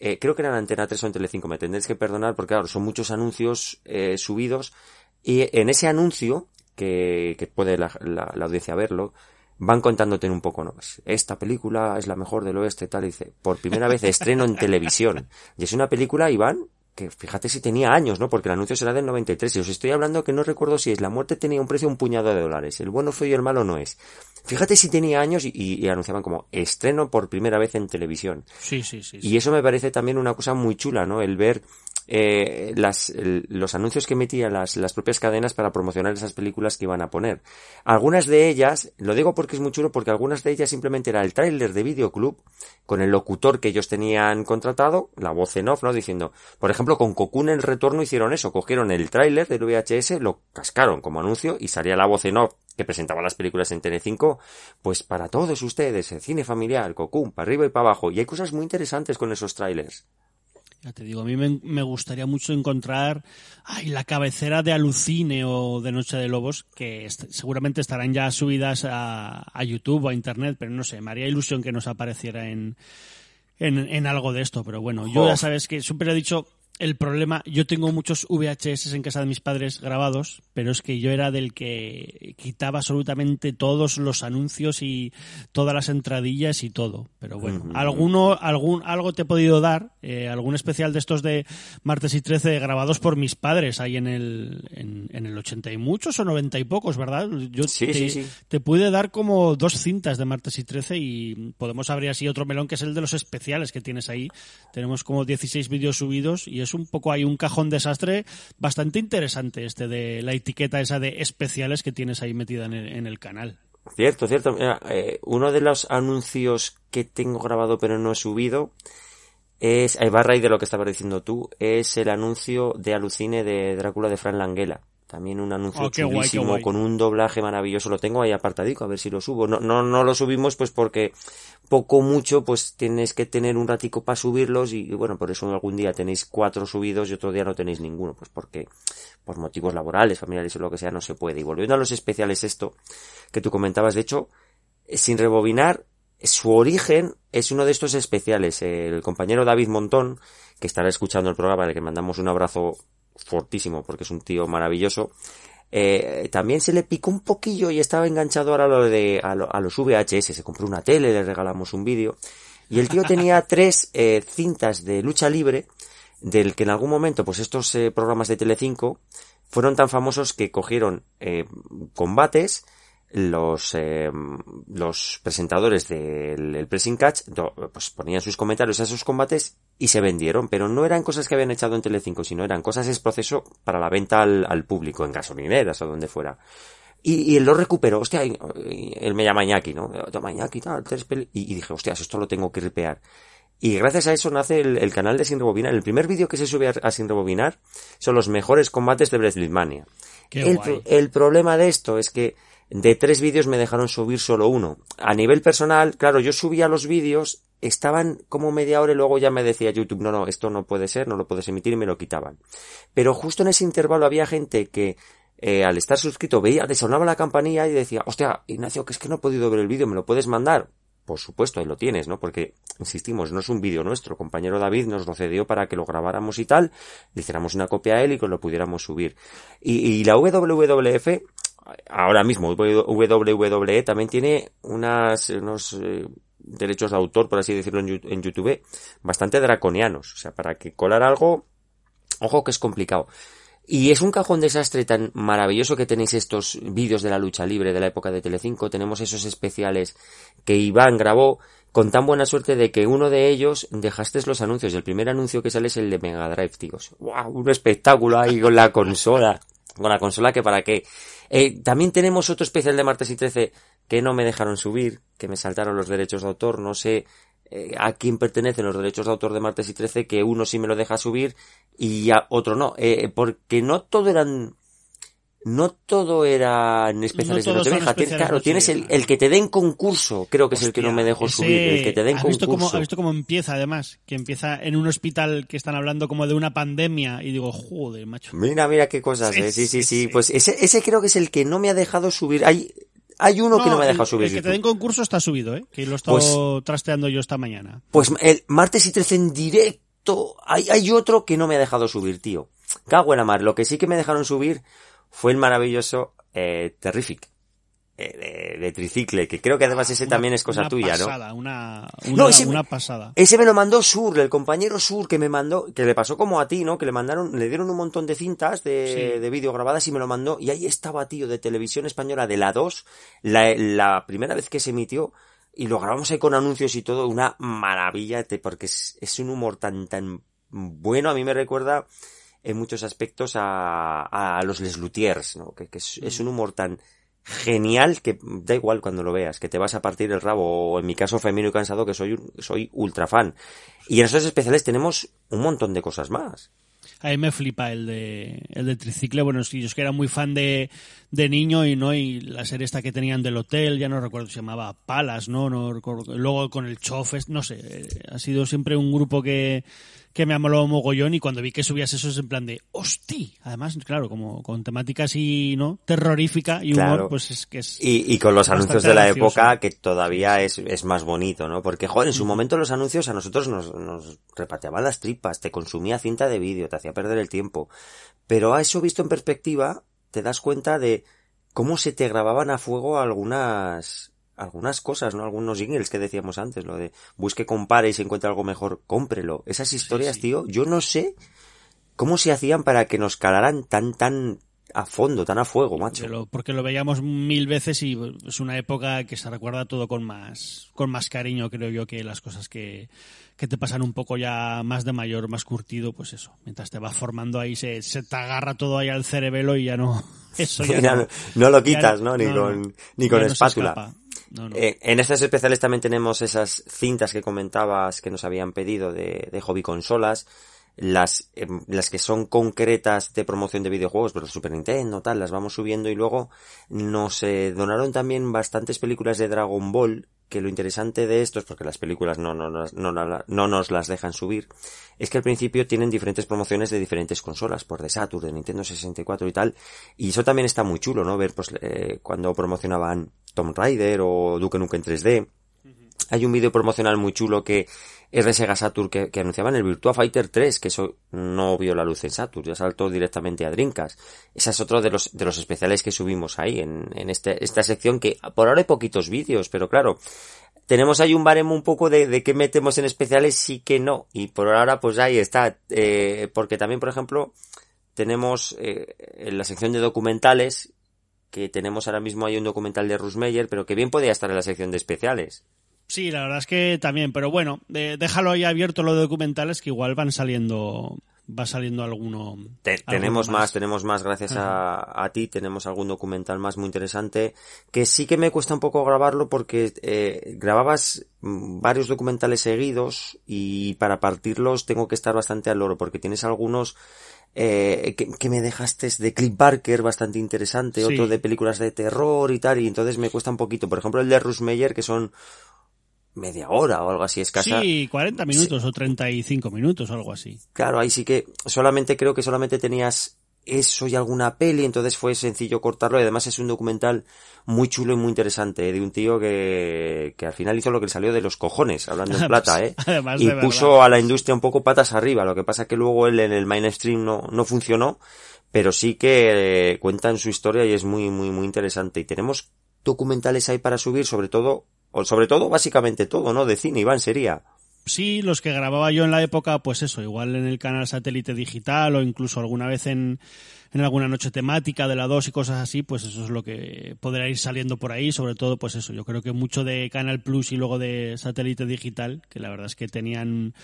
Eh, creo que era en Antena 3 o en Telecinco, me tendréis que perdonar porque claro, son muchos anuncios eh, subidos y en ese anuncio, que, que puede la, la, la, audiencia verlo, van contándote un poco, ¿no? Pues, esta película es la mejor del oeste, tal, y dice, por primera vez estreno en televisión. Y es una película, Iván, que fíjate si tenía años, ¿no? Porque el anuncio será del 93. Y os estoy hablando que no recuerdo si es la muerte tenía un precio un puñado de dólares. El bueno fue y el malo no es. Fíjate si tenía años y, y, y anunciaban como estreno por primera vez en televisión. Sí, sí, sí, sí. Y eso me parece también una cosa muy chula, ¿no? El ver eh, las, los anuncios que metían las, las propias cadenas para promocionar esas películas que iban a poner. Algunas de ellas, lo digo porque es muy chulo, porque algunas de ellas simplemente era el tráiler de Videoclub con el locutor que ellos tenían contratado, la voz en off, ¿no? Diciendo, por ejemplo, con Cocoon en retorno hicieron eso, cogieron el tráiler del VHS, lo cascaron como anuncio y salía la voz en off que presentaba las películas en Tele5, pues para todos ustedes, el cine familiar, Cocoon, para arriba y para abajo. Y hay cosas muy interesantes con esos trailers. Ya te digo, a mí me, me, gustaría mucho encontrar ay, la cabecera de Alucine o de Noche de Lobos, que est seguramente estarán ya subidas a, a, YouTube o a Internet, pero no sé, me haría ilusión que nos apareciera en, en, en algo de esto. Pero bueno, yo oh. ya sabes que siempre he dicho, el problema, yo tengo muchos VHS en casa de mis padres grabados, pero es que yo era del que quitaba absolutamente todos los anuncios y todas las entradillas y todo. Pero bueno, uh -huh. alguno, algún, algo te he podido dar, eh, algún especial de estos de martes y 13 grabados por mis padres ahí en el, en, en el 80 y muchos o 90 y pocos, ¿verdad? Yo sí, te, sí, sí. te pude dar como dos cintas de martes y 13 y podemos abrir así otro melón que es el de los especiales que tienes ahí. Tenemos como 16 vídeos subidos y es un poco hay un cajón desastre bastante interesante este de la etiqueta esa de especiales que tienes ahí metida en el, canal. Cierto, cierto. Mira, eh, uno de los anuncios que tengo grabado pero no he subido es, ahí va a raíz de lo que estabas diciendo tú, es el anuncio de Alucine de Drácula de Fran Langela. También un anuncio Oh, guay, chulísimo guay. con un doblaje maravilloso. Lo tengo ahí apartadico, a ver si lo subo. No, no, no lo subimos pues porque poco mucho pues tienes que tener un ratico para subirlos y, y bueno, por eso algún día tenéis cuatro subidos y otro día no tenéis ninguno, pues porque por motivos laborales, familiares o lo que sea no se puede. Y volviendo a los especiales esto que tú comentabas, de hecho, sin rebobinar, su origen es uno de estos especiales. El compañero David Montón, que estará escuchando el programa, al que mandamos un abrazo fortísimo porque es un tío maravilloso, eh, también se le picó un poquillo y estaba enganchado ahora a lo de, a, lo- a los VHS. Se compró una tele, le regalamos un vídeo. Y el tío tenía tres eh, cintas de lucha libre, del que en algún momento, pues estos eh, programas de Telecinco fueron tan famosos que cogieron eh, combates, los eh, los presentadores del el pressing catch do- pues ponían sus comentarios a esos combates y se vendieron, pero no eran cosas que habían echado en Telecinco, sino eran cosas es proceso para la venta al, al público, en gasolineras o donde fuera. Y, y él lo recuperó, hostia, y- y él me llama Iñaki, ¿no? Toma Iñaki, tal, tres peli- y, dije, hostias, esto lo tengo que ripear. Y gracias a eso nace el, el canal de Sin Rebobinar. El primer vídeo que se sube a, a Sin Rebobinar son los mejores combates de Wrestlemania. El, guay. el problema de esto es que de tres vídeos me dejaron subir solo uno. A nivel personal, claro, yo subía los vídeos, estaban como media hora y luego ya me decía YouTube, no, no, esto no puede ser, no lo puedes emitir y me lo quitaban. Pero justo en ese intervalo había gente que eh, al estar suscrito veía, te sonaba la campanilla y decía, hostia, Ignacio, que es que no he podido ver el vídeo, ¿me lo puedes mandar? Por supuesto, ahí lo tienes, ¿no? Porque, insistimos, no es un vídeo nuestro. Compañero David nos lo cedió para que lo grabáramos y tal, le hiciéramos una copia a él y que lo pudiéramos subir. Y, y la WWF, ahora mismo WWE también tiene unas, unos eh, derechos de autor, por así decirlo, en, YouTube, bastante draconianos. O sea, para que colar algo, ojo que es complicado. Y es un cajón desastre tan maravilloso que tenéis estos vídeos de la lucha libre de la época de Telecinco. Tenemos esos especiales que Iván grabó con tan buena suerte de que uno de ellos dejaste los anuncios. El primer anuncio que sale es el de Mega Drive, tíos. ¡Wow! Un espectáculo ahí con la consola. Con la consola que para qué. Eh, también tenemos otro especial de martes y 13 que no me dejaron subir, que me saltaron los derechos de autor. No sé eh, a quién pertenecen los derechos de autor de martes y 13, que uno sí me lo deja subir y a otro no. Eh, porque no todo eran no todo eran especiales No de Nochevieja. Claro, tienes el, el que te den concurso, creo que es el que no me dejó Ese- subir, el que te den ¿has visto cómo, concurso. ¿Has visto cómo empieza además? Que empieza en un hospital que están hablando como de una pandemia y digo, joder, macho. Mira, mira qué cosas, Sí, eh. Sí, sí, sí. Pues ese, ese creo que es el que no me ha dejado subir. Hay, hay uno que no me ha dejado subir. El que te den concurso está subido, ¿eh? Que lo he estado Pues- trasteando yo esta mañana. Pues el martes y 13 en directo. Hay, hay otro que no me ha dejado subir, tío. Cago en la mar. Lo que sí que me dejaron subir fue el maravilloso eh, Terrific. eh, de, de tricicle, que creo que además ese Una- también es cosa una tuya, pasada, Una, una, No, ese- una pasada. Ese me lo mandó Sur, el compañero Sur que me mandó, que le pasó como a ti, ¿no? Que le mandaron, le dieron un montón de cintas de, Sí. de vídeo grabadas y me lo mandó. Y ahí estaba, tío, de televisión española de la 2, la, la primera vez que se emitió. Y lo grabamos ahí con anuncios y todo, una maravilla, porque es, es un humor tan, tan bueno. A mí me recuerda en muchos aspectos a, a los Les Luthiers, ¿no? Que, que es, es un humor tan genial que da igual cuando lo veas, que te vas a partir el rabo, o en mi caso Femino y Cansado, que soy, un- soy ultra fan. Y en esos especiales tenemos un montón de cosas más. A mí me flipa el de el de tricicle. Bueno, sí, yo es que era muy fan de, de niño y no y la serie esta que tenían del hotel, ya no recuerdo, se llamaba Palas, ¿no? no recuerdo. Luego con el Chofes, no sé. eh, Ha sido siempre un grupo que, que me ha molado mogollón y cuando vi que subías eso es en plan de ¡Hosti! Además, claro, como con temática así, ¿no? Terrorífica y humor, Claro. pues es que es... Y, y con los anuncios de la gracioso. época que todavía es, es más bonito, ¿no? Porque, joder, en su momento los anuncios a nosotros nos, nos repateaban las tripas, te consumía cinta de vídeo, te hacía perder el tiempo. Pero a eso visto en perspectiva, te das cuenta de cómo se te grababan a fuego algunas, algunas cosas, ¿no? Algunos jingles que decíamos antes, lo de busque, compare y si encuentra algo mejor, cómprelo. Esas historias, sí. tío, yo no sé cómo se hacían para que nos calaran tan, tan a fondo, tan a fuego, macho. Porque lo, porque lo veíamos mil veces y es una época que se recuerda todo con más, con más cariño, creo yo, que las cosas que, que te pasan un poco ya más de mayor, más curtido, pues eso. Mientras te vas formando ahí, se, se te agarra todo ahí al cerebelo y ya no. Eso ya Ya no, no, lo ya quitas, ¿no? Ni no, con, ni con espátula. Eh, en estas especiales también tenemos esas cintas que comentabas que nos habían pedido de, de hobby consolas. las, em, las que son concretas de promoción de videojuegos, pero Super Nintendo, tal, las vamos subiendo y luego nos eh, donaron también bastantes películas de Dragon Ball que lo interesante de esto es porque las películas no, no, no, no, nos las dejan subir, es que al principio tienen diferentes promociones de diferentes consolas, por de Saturn, de Nintendo 64 y tal, y eso también está muy chulo, ¿no? Ver pues eh, cuando promocionaban Tomb Raider o Duke Nukem en 3D. Hay un vídeo promocional muy chulo que es de Sega Saturn que, que, anunciaban el Virtua Fighter 3, que eso no vio la luz en Saturn, ya saltó directamente a Drinkas. Ese es otro de los, de los especiales que subimos ahí en, en este, esta sección que por ahora hay poquitos vídeos, pero claro, tenemos ahí un baremo un poco de, de qué metemos en especiales, sí que no. Y por ahora pues ahí está, eh, porque también por ejemplo tenemos eh, en la sección de documentales que tenemos ahora mismo hay un documental de Rusmeyer, pero que bien podría estar en la sección de especiales. Sí, la verdad es que también, pero bueno, déjalo ahí abierto lo de documentales que igual van saliendo va saliendo alguno. tenemos más. tenemos más gracias a, a, ti, tenemos algún documental más muy interesante que sí que me cuesta un poco grabarlo porque eh, grababas mm, varios documentales seguidos y para partirlos tengo que estar bastante al loro porque tienes algunos eh, que, que, me dejaste de Cliff Barker bastante interesante, otro de películas de terror y tal, y entonces me cuesta un poquito. Por ejemplo, el de Russ Meyer, que son media hora o algo así escasa. Sí, 40 minutos o 35 minutos o algo así. Claro, ahí sí que solamente creo que solamente tenías eso y alguna peli, entonces fue sencillo cortarlo y además es un documental muy chulo y muy interesante ¿eh? de un tío que, que al final hizo lo que le salió de los cojones, hablando en plata, ¿eh? y puso a la industria un poco patas arriba, lo que pasa que luego él en el mainstream no, no funcionó, pero sí que eh, cuentan su historia y es muy, muy, muy interesante. Y tenemos documentales ahí para subir, sobre todo sobre todo, básicamente todo, ¿no? De cine, Iván, sería. Sí, los que grababa yo en la época, pues eso, igual en el canal satélite digital o incluso alguna vez en, en alguna noche temática de la 2 y cosas así, pues eso es lo que podrá ir saliendo por ahí, sobre todo pues eso, yo creo que mucho de Canal Plus y luego de satélite digital, que la verdad es que tenían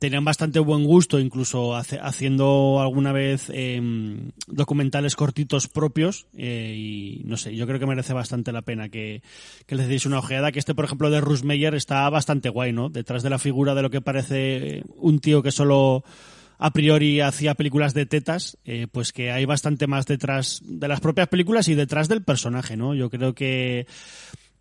tenían bastante buen gusto, incluso haciendo alguna vez em, documentales cortitos propios. Eh, y no sé, yo creo que merece bastante la pena que, que les deis una ojeada. Que este, por ejemplo, de Russ Meyer está bastante guay, ¿no? Detrás de la figura de lo que parece un tío que solo a priori hacía películas de tetas, eh, pues que hay bastante más detrás de las propias películas y detrás del personaje, ¿no? Yo creo que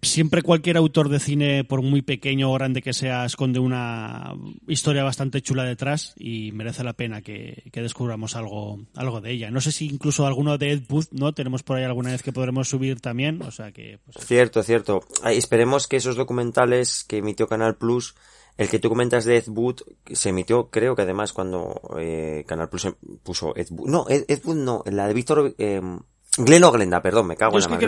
siempre cualquier autor de cine, por muy pequeño o grande que sea, esconde una historia bastante chula detrás y merece la pena que, descubramos algo, algo de ella. No sé si incluso alguno de Ed Wood, ¿no? Tenemos por ahí alguna vez que podremos subir también, o sea que... Pues, cierto, cierto. esperemos que esos documentales que emitió Canal Plus el que tú comentas de Ed Wood se emitió, creo que además cuando eh, Canal Plus em, puso Ed Wood. No, Ed, Wood no, la de Víctor... Eh, Gleno Glenda, perdón, me cago en la mano.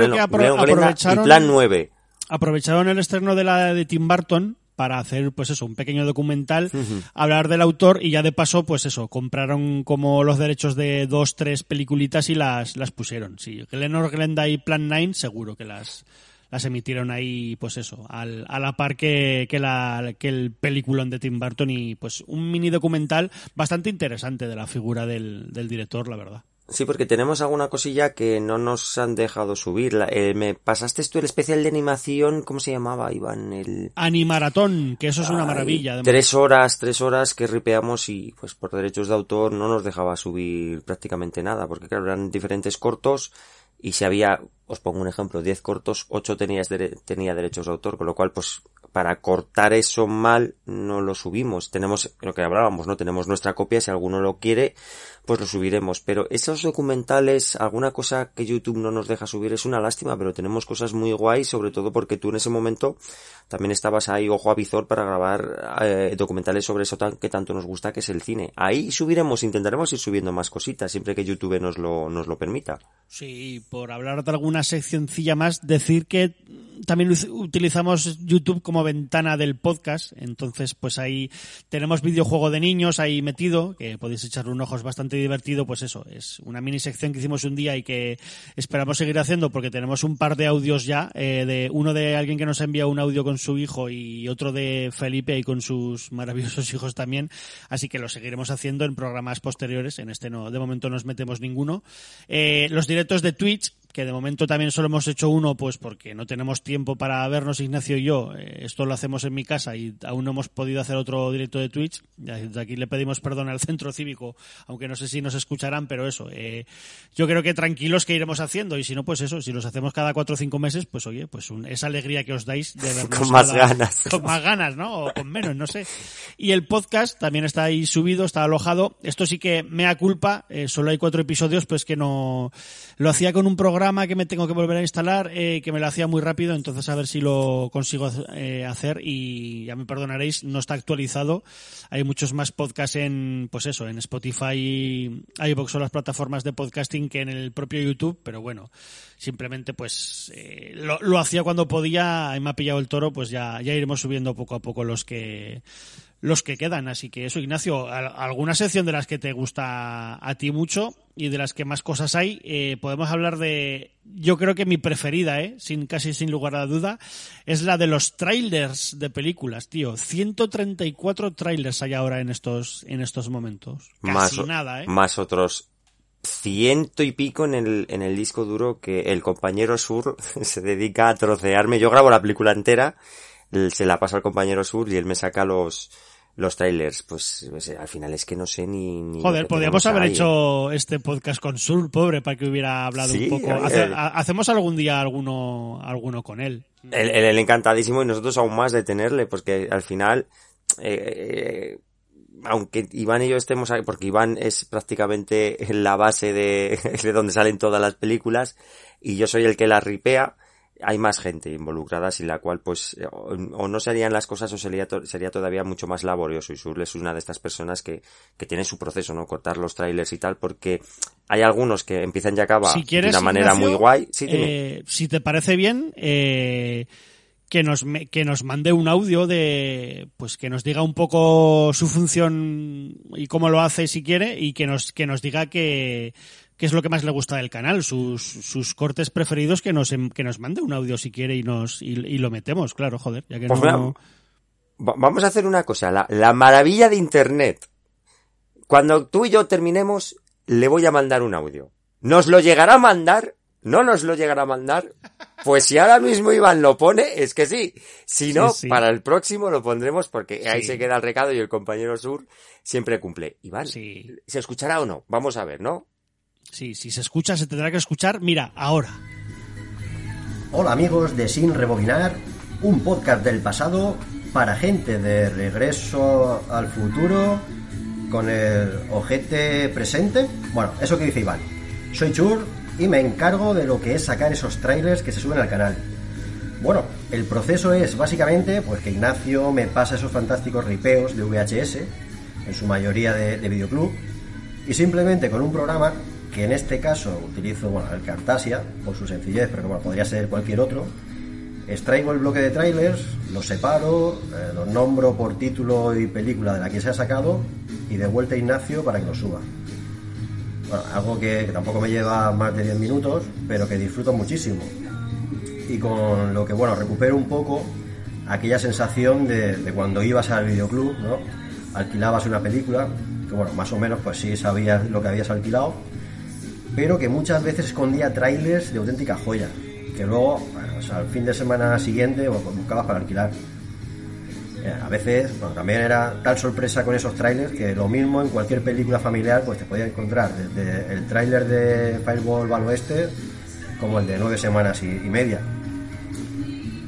Gleno, y Plan 9 aprovecharon el estreno de la de Tim Burton para hacer pues eso, un pequeño documental, hablar del autor y ya de paso pues eso, compraron como los derechos de dos, tres peliculitas y las, las pusieron. Sí, Glenor, Glenda y Plan 9 seguro que las las emitieron ahí, pues eso, al, a la par que, que, la, que el peliculón de Tim Burton y pues un mini documental bastante interesante de la figura del, del director, la verdad. Sí, porque tenemos alguna cosilla que no nos han dejado subir. Eh, me pasaste tú el especial de animación, ¿cómo se llamaba, Iván? El... Animaratón, que eso es una maravilla. Tres horas, tres horas que ripeamos y pues por derechos de autor no nos dejaba subir prácticamente nada, porque claro, eran diferentes cortos y si había, os pongo un ejemplo, diez cortos, ocho tenías tenía derechos de autor, con lo cual pues para cortar eso mal no lo subimos. Tenemos lo que hablábamos, ¿no? Tenemos nuestra copia, si alguno lo quiere, pues lo subiremos. Pero esos documentales, alguna cosa que YouTube no nos deja subir es una lástima, pero tenemos cosas muy guays, sobre todo porque tú en ese momento también estabas ahí ojo a visor para grabar eh, documentales sobre eso que tanto nos gusta, que es el cine. Ahí subiremos, intentaremos ir subiendo más cositas, siempre que YouTube nos lo, nos lo permita. Sí, por hablar de alguna seccioncilla más, decir que también utilizamos YouTube como ventana del podcast, entonces pues ahí tenemos videojuego de niños ahí metido, que podéis echarle un ojo, es bastante divertido, pues eso, es una mini sección que hicimos un día y que esperamos seguir haciendo porque tenemos un par de audios ya, eh, de uno de alguien que nos envía un audio con su hijo y otro de Felipe y con sus maravillosos hijos también, así que lo seguiremos haciendo en programas posteriores, en este no, de momento no nos metemos ninguno. Eh, los directos de Twitch, que de momento también solo hemos hecho uno, pues porque no tenemos tiempo tiempo para vernos Ignacio y yo. Eh, esto lo hacemos en mi casa y aún no hemos podido hacer otro directo de Twitch. Desde aquí le pedimos perdón al centro cívico, aunque no sé si nos escucharán, pero eso. Eh, yo creo que tranquilos que iremos haciendo y si no, pues eso, si los hacemos cada cuatro o cinco meses, pues oye, pues esa alegría que os dais de vernos. con más ganas. Con más ganas, ¿no? O con menos, no sé. Y el podcast también está ahí subido, está alojado. Esto sí que me da culpa, eh, solo hay cuatro episodios, pues que no lo hacía con un programa que me tengo que volver a instalar, eh, que me lo hacía muy rápido, entonces a ver si lo consigo eh, hacer y ya me perdonaréis, no está actualizado. Hay muchos más podcasts en, pues eso, en Spotify, iVoox o las plataformas de podcasting que en el propio YouTube, pero bueno, simplemente pues eh, lo, lo, hacía cuando podía y me ha pillado el toro, pues ya, ya iremos subiendo poco a poco los que los que quedan. Así que eso, Ignacio, alguna sección de las que te gusta a ti mucho y de las que más cosas hay, eh, podemos hablar de, yo creo que mi preferida, ¿eh? sin casi sin lugar a duda, es la de los trailers de películas, tío. 134 trailers hay ahora en estos en estos momentos. Casi más, nada, ¿eh? Más otros ciento y pico en el, en el disco duro que el compañero Sur se dedica a trocearme. Yo grabo la película entera, se la paso al compañero Sur y él me saca los, los trailers, pues al final es que no sé ni... ni Joder, podríamos haber ahí. hecho este podcast con Sur, pobre, para que hubiera hablado sí, un poco. Hace, el, hacemos algún día alguno, alguno con él. El, el, el, encantadísimo y nosotros aún más de tenerle, porque al final... Eh, aunque Iván y yo estemos ahí, porque Iván es prácticamente la base de, de donde salen todas las películas, y yo soy el que las ripea, hay más gente involucrada sin la cual pues o, o no serían las cosas o sería, to sería todavía mucho más laborioso y Sur es una de estas personas que, que tiene su proceso, ¿no? Cortar los trailers y tal porque hay algunos que empiezan y acaban si quieres, de una manera Ignacio, muy guay. Sí, eh, si te parece bien, eh, que nos, que nos mande un audio de, pues que nos diga un poco su función y cómo lo hace si quiere y que nos, que nos diga que, qué es lo que más le gusta del canal, sus, sus cortes preferidos, que nos, que nos mande un audio si quiere y nos y, y lo metemos, claro, joder. Ya que pues no... mira, vamos a hacer una cosa, la, la, maravilla de Internet. Cuando tú y yo terminemos, le voy a mandar un audio. Nos lo llegará a mandar, no nos lo llegará a mandar. Pues si ahora mismo Iván lo pone, es que sí. Si no, sí, sí. para el próximo lo pondremos porque ahí se queda el recado y el compañero Sur siempre cumple. Iván, ¿se escuchará o no? Vamos a ver, ¿no? Sí, si se escucha, se tendrá que escuchar. Mira, ahora. Hola amigos de Sin Rebobinar, un podcast del pasado para gente de regreso al futuro con el ojete presente. Bueno, eso que dice Iván. Soy Chur y me encargo de lo que es sacar esos trailers que se suben al canal. Bueno, el proceso es básicamente pues que Ignacio me pasa esos fantásticos ripeos de VHS, en su mayoría de, de videoclub, y simplemente con un programa que en este caso utilizo bueno, el Cartasia por su sencillez, pero bueno, podría ser cualquier otro. Extraigo el bloque de trailers, los separo, eh, los nombro por título y película de la que se ha sacado y de vuelta a Ignacio para que lo suba. Bueno, algo que, que, tampoco me lleva más de 10 minutos, pero que disfruto muchísimo. Y con lo que, bueno, recupero un poco aquella sensación de, de cuando ibas al videoclub, ¿no? Alquilabas una película, que bueno, más o menos pues sí sabías lo que habías alquilado, pero que muchas veces escondía trailers de auténtica joya, que luego, al fin de semana siguiente pues, buscabas para alquilar. Eh, a veces, bueno, también era tal sorpresa con esos trailers que lo mismo en cualquier película familiar pues te podías encontrar desde el tráiler de Fireball al Oeste como el de nueve semanas y, y media.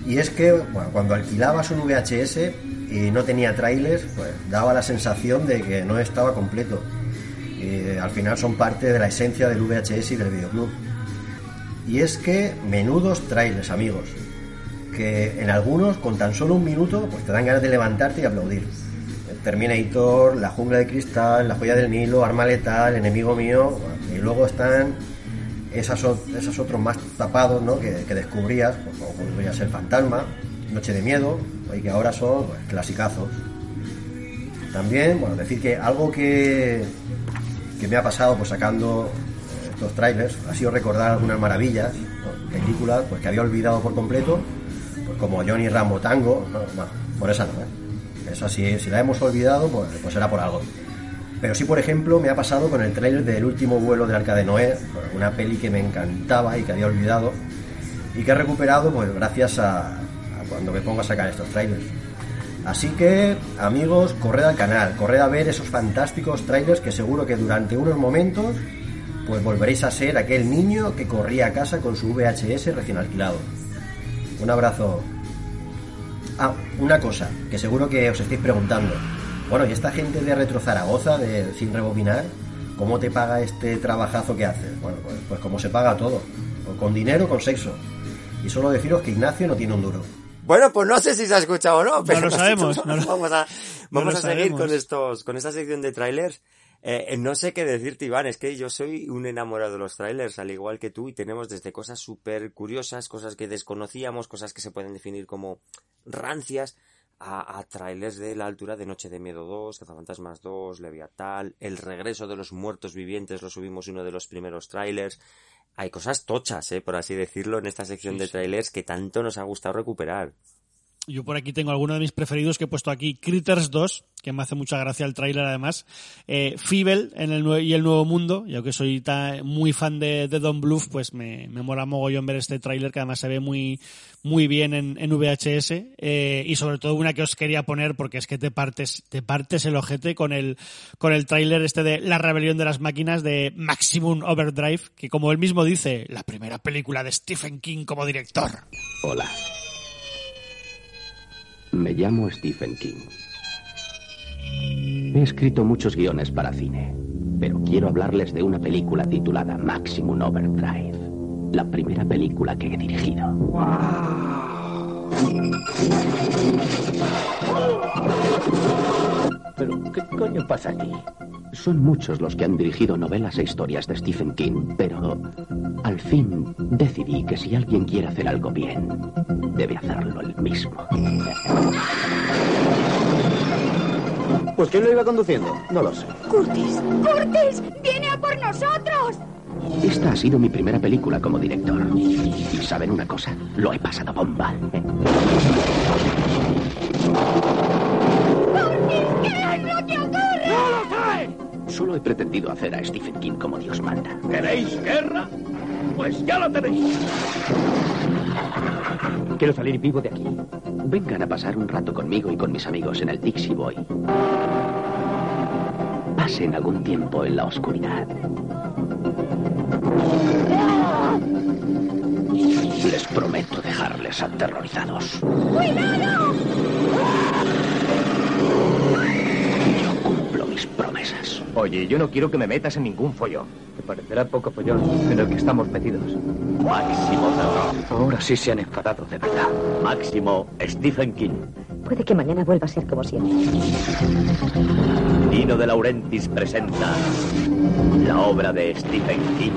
Y es que bueno, cuando alquilabas un VHS y no tenía trailers, pues daba la sensación de que no estaba completo eh, al final son parte de la esencia del VHS y del videoclub. Y es que menudos trailers, amigos, que en algunos con tan solo un minuto pues te dan ganas de levantarte y aplaudir. Terminator, La jungla de cristal, La joya del Nilo, Arma letal, Enemigo mío, y luego están esas, esos otros más tapados ¿no? que, que descubrías, pues, como podría ser Fantasma, Noche de Miedo, y que ahora son pues, clasicazos. También, bueno, decir que algo que, que me ha pasado pues sacando estos trailers ha sido recordar algunas maravillas, películas pues que había olvidado por completo, pues como Johnny Rambo Tango, no, por esa no, ¿eh? esa si, la hemos olvidado pues, pues será por algo. Pero sí, por ejemplo, me ha pasado con el trailer del último vuelo del Arca de Noé, una peli que me encantaba y que había olvidado. y que he recuperado pues gracias a, a cuando me pongo a sacar estos trailers. Así que, amigos, corred al canal, corred a ver esos fantásticos trailers que seguro que durante unos momentos pues volveréis a ser aquel niño que corría a casa con su VHS recién alquilado. Un abrazo. Ah, una cosa, que seguro que os estáis preguntando. Bueno, ¿y esta gente de Retro Zaragoza, de Sin Rebobinar, cómo te paga este trabajazo que haces? Bueno, pues, pues como se paga todo. Con dinero o con sexo. Y solo deciros que Ignacio no tiene un duro. Bueno, pues no sé si se ha escuchado o no, pero lo sabemos. No lo, vamos a, vamos a seguir sabemos. con estos, con esta sección de trailers. Eh, no sé qué decirte, Iván, es que yo soy un enamorado de los trailers, al igual que tú, y tenemos desde cosas súper curiosas, cosas que desconocíamos, cosas que se pueden definir como rancias, a, a trailers de la altura de Noche de Miedo 2, Cazafantasmas 2, Leviatán, El regreso de los muertos vivientes, lo subimos uno de los primeros trailers. Hay cosas tochas, eh, por así decirlo, en esta sección Sí, de sí. trailers que tanto nos ha gustado recuperar. Yo por aquí tengo alguno de mis preferidos que he puesto aquí. Critters 2, que me hace mucha gracia el tráiler además. Eh, Fievel en el y el Nuevo Mundo. Yo que soy muy fan de, de Don Bluth, pues me, me mola mogollón ver este tráiler que además se ve muy, muy bien en, en VHS. Eh, y sobre todo una que os quería poner porque es que te partes, te partes el ojete con el, con el tráiler este de La rebelión de las máquinas de Maximum Overdrive, que como él mismo dice, la primera película de Stephen King como director. Hola. Me llamo Stephen King. He escrito muchos guiones para cine, pero quiero hablarles de una película titulada Maximum Overdrive, la primera película que he dirigido. ¿Pero qué coño pasa aquí? Son muchos los que han dirigido novelas e historias de Stephen King, pero al fin decidí que si alguien quiere hacer algo bien, debe hacerlo él mismo. Pues ¿quién lo iba conduciendo? No lo sé. ¡Curtis! ¡Curtis! ¡Viene a por nosotros! Esta ha sido mi primera película como director. Y saben una cosa, lo he pasado bomba. ¡No lo sé! Solo he pretendido hacer a Stephen King como Dios manda. ¿Queréis guerra? Pues ya lo tenéis. Quiero salir vivo de aquí. Vengan a pasar un rato conmigo y con mis amigos en el Dixie Boy. Pasen algún tiempo en la oscuridad. Les prometo dejarles aterrorizados. ¡Cuidado! Yo cumplo mis promesas. Oye, yo no quiero que me metas en ningún follón. Te parecerá poco follón en el que estamos metidos. Máximo terror. Ahora sí se han enfadado de verdad. Máximo Stephen King. Puede que mañana vuelva a ser como siempre. Dino de Laurentiis presenta la obra de Stephen King.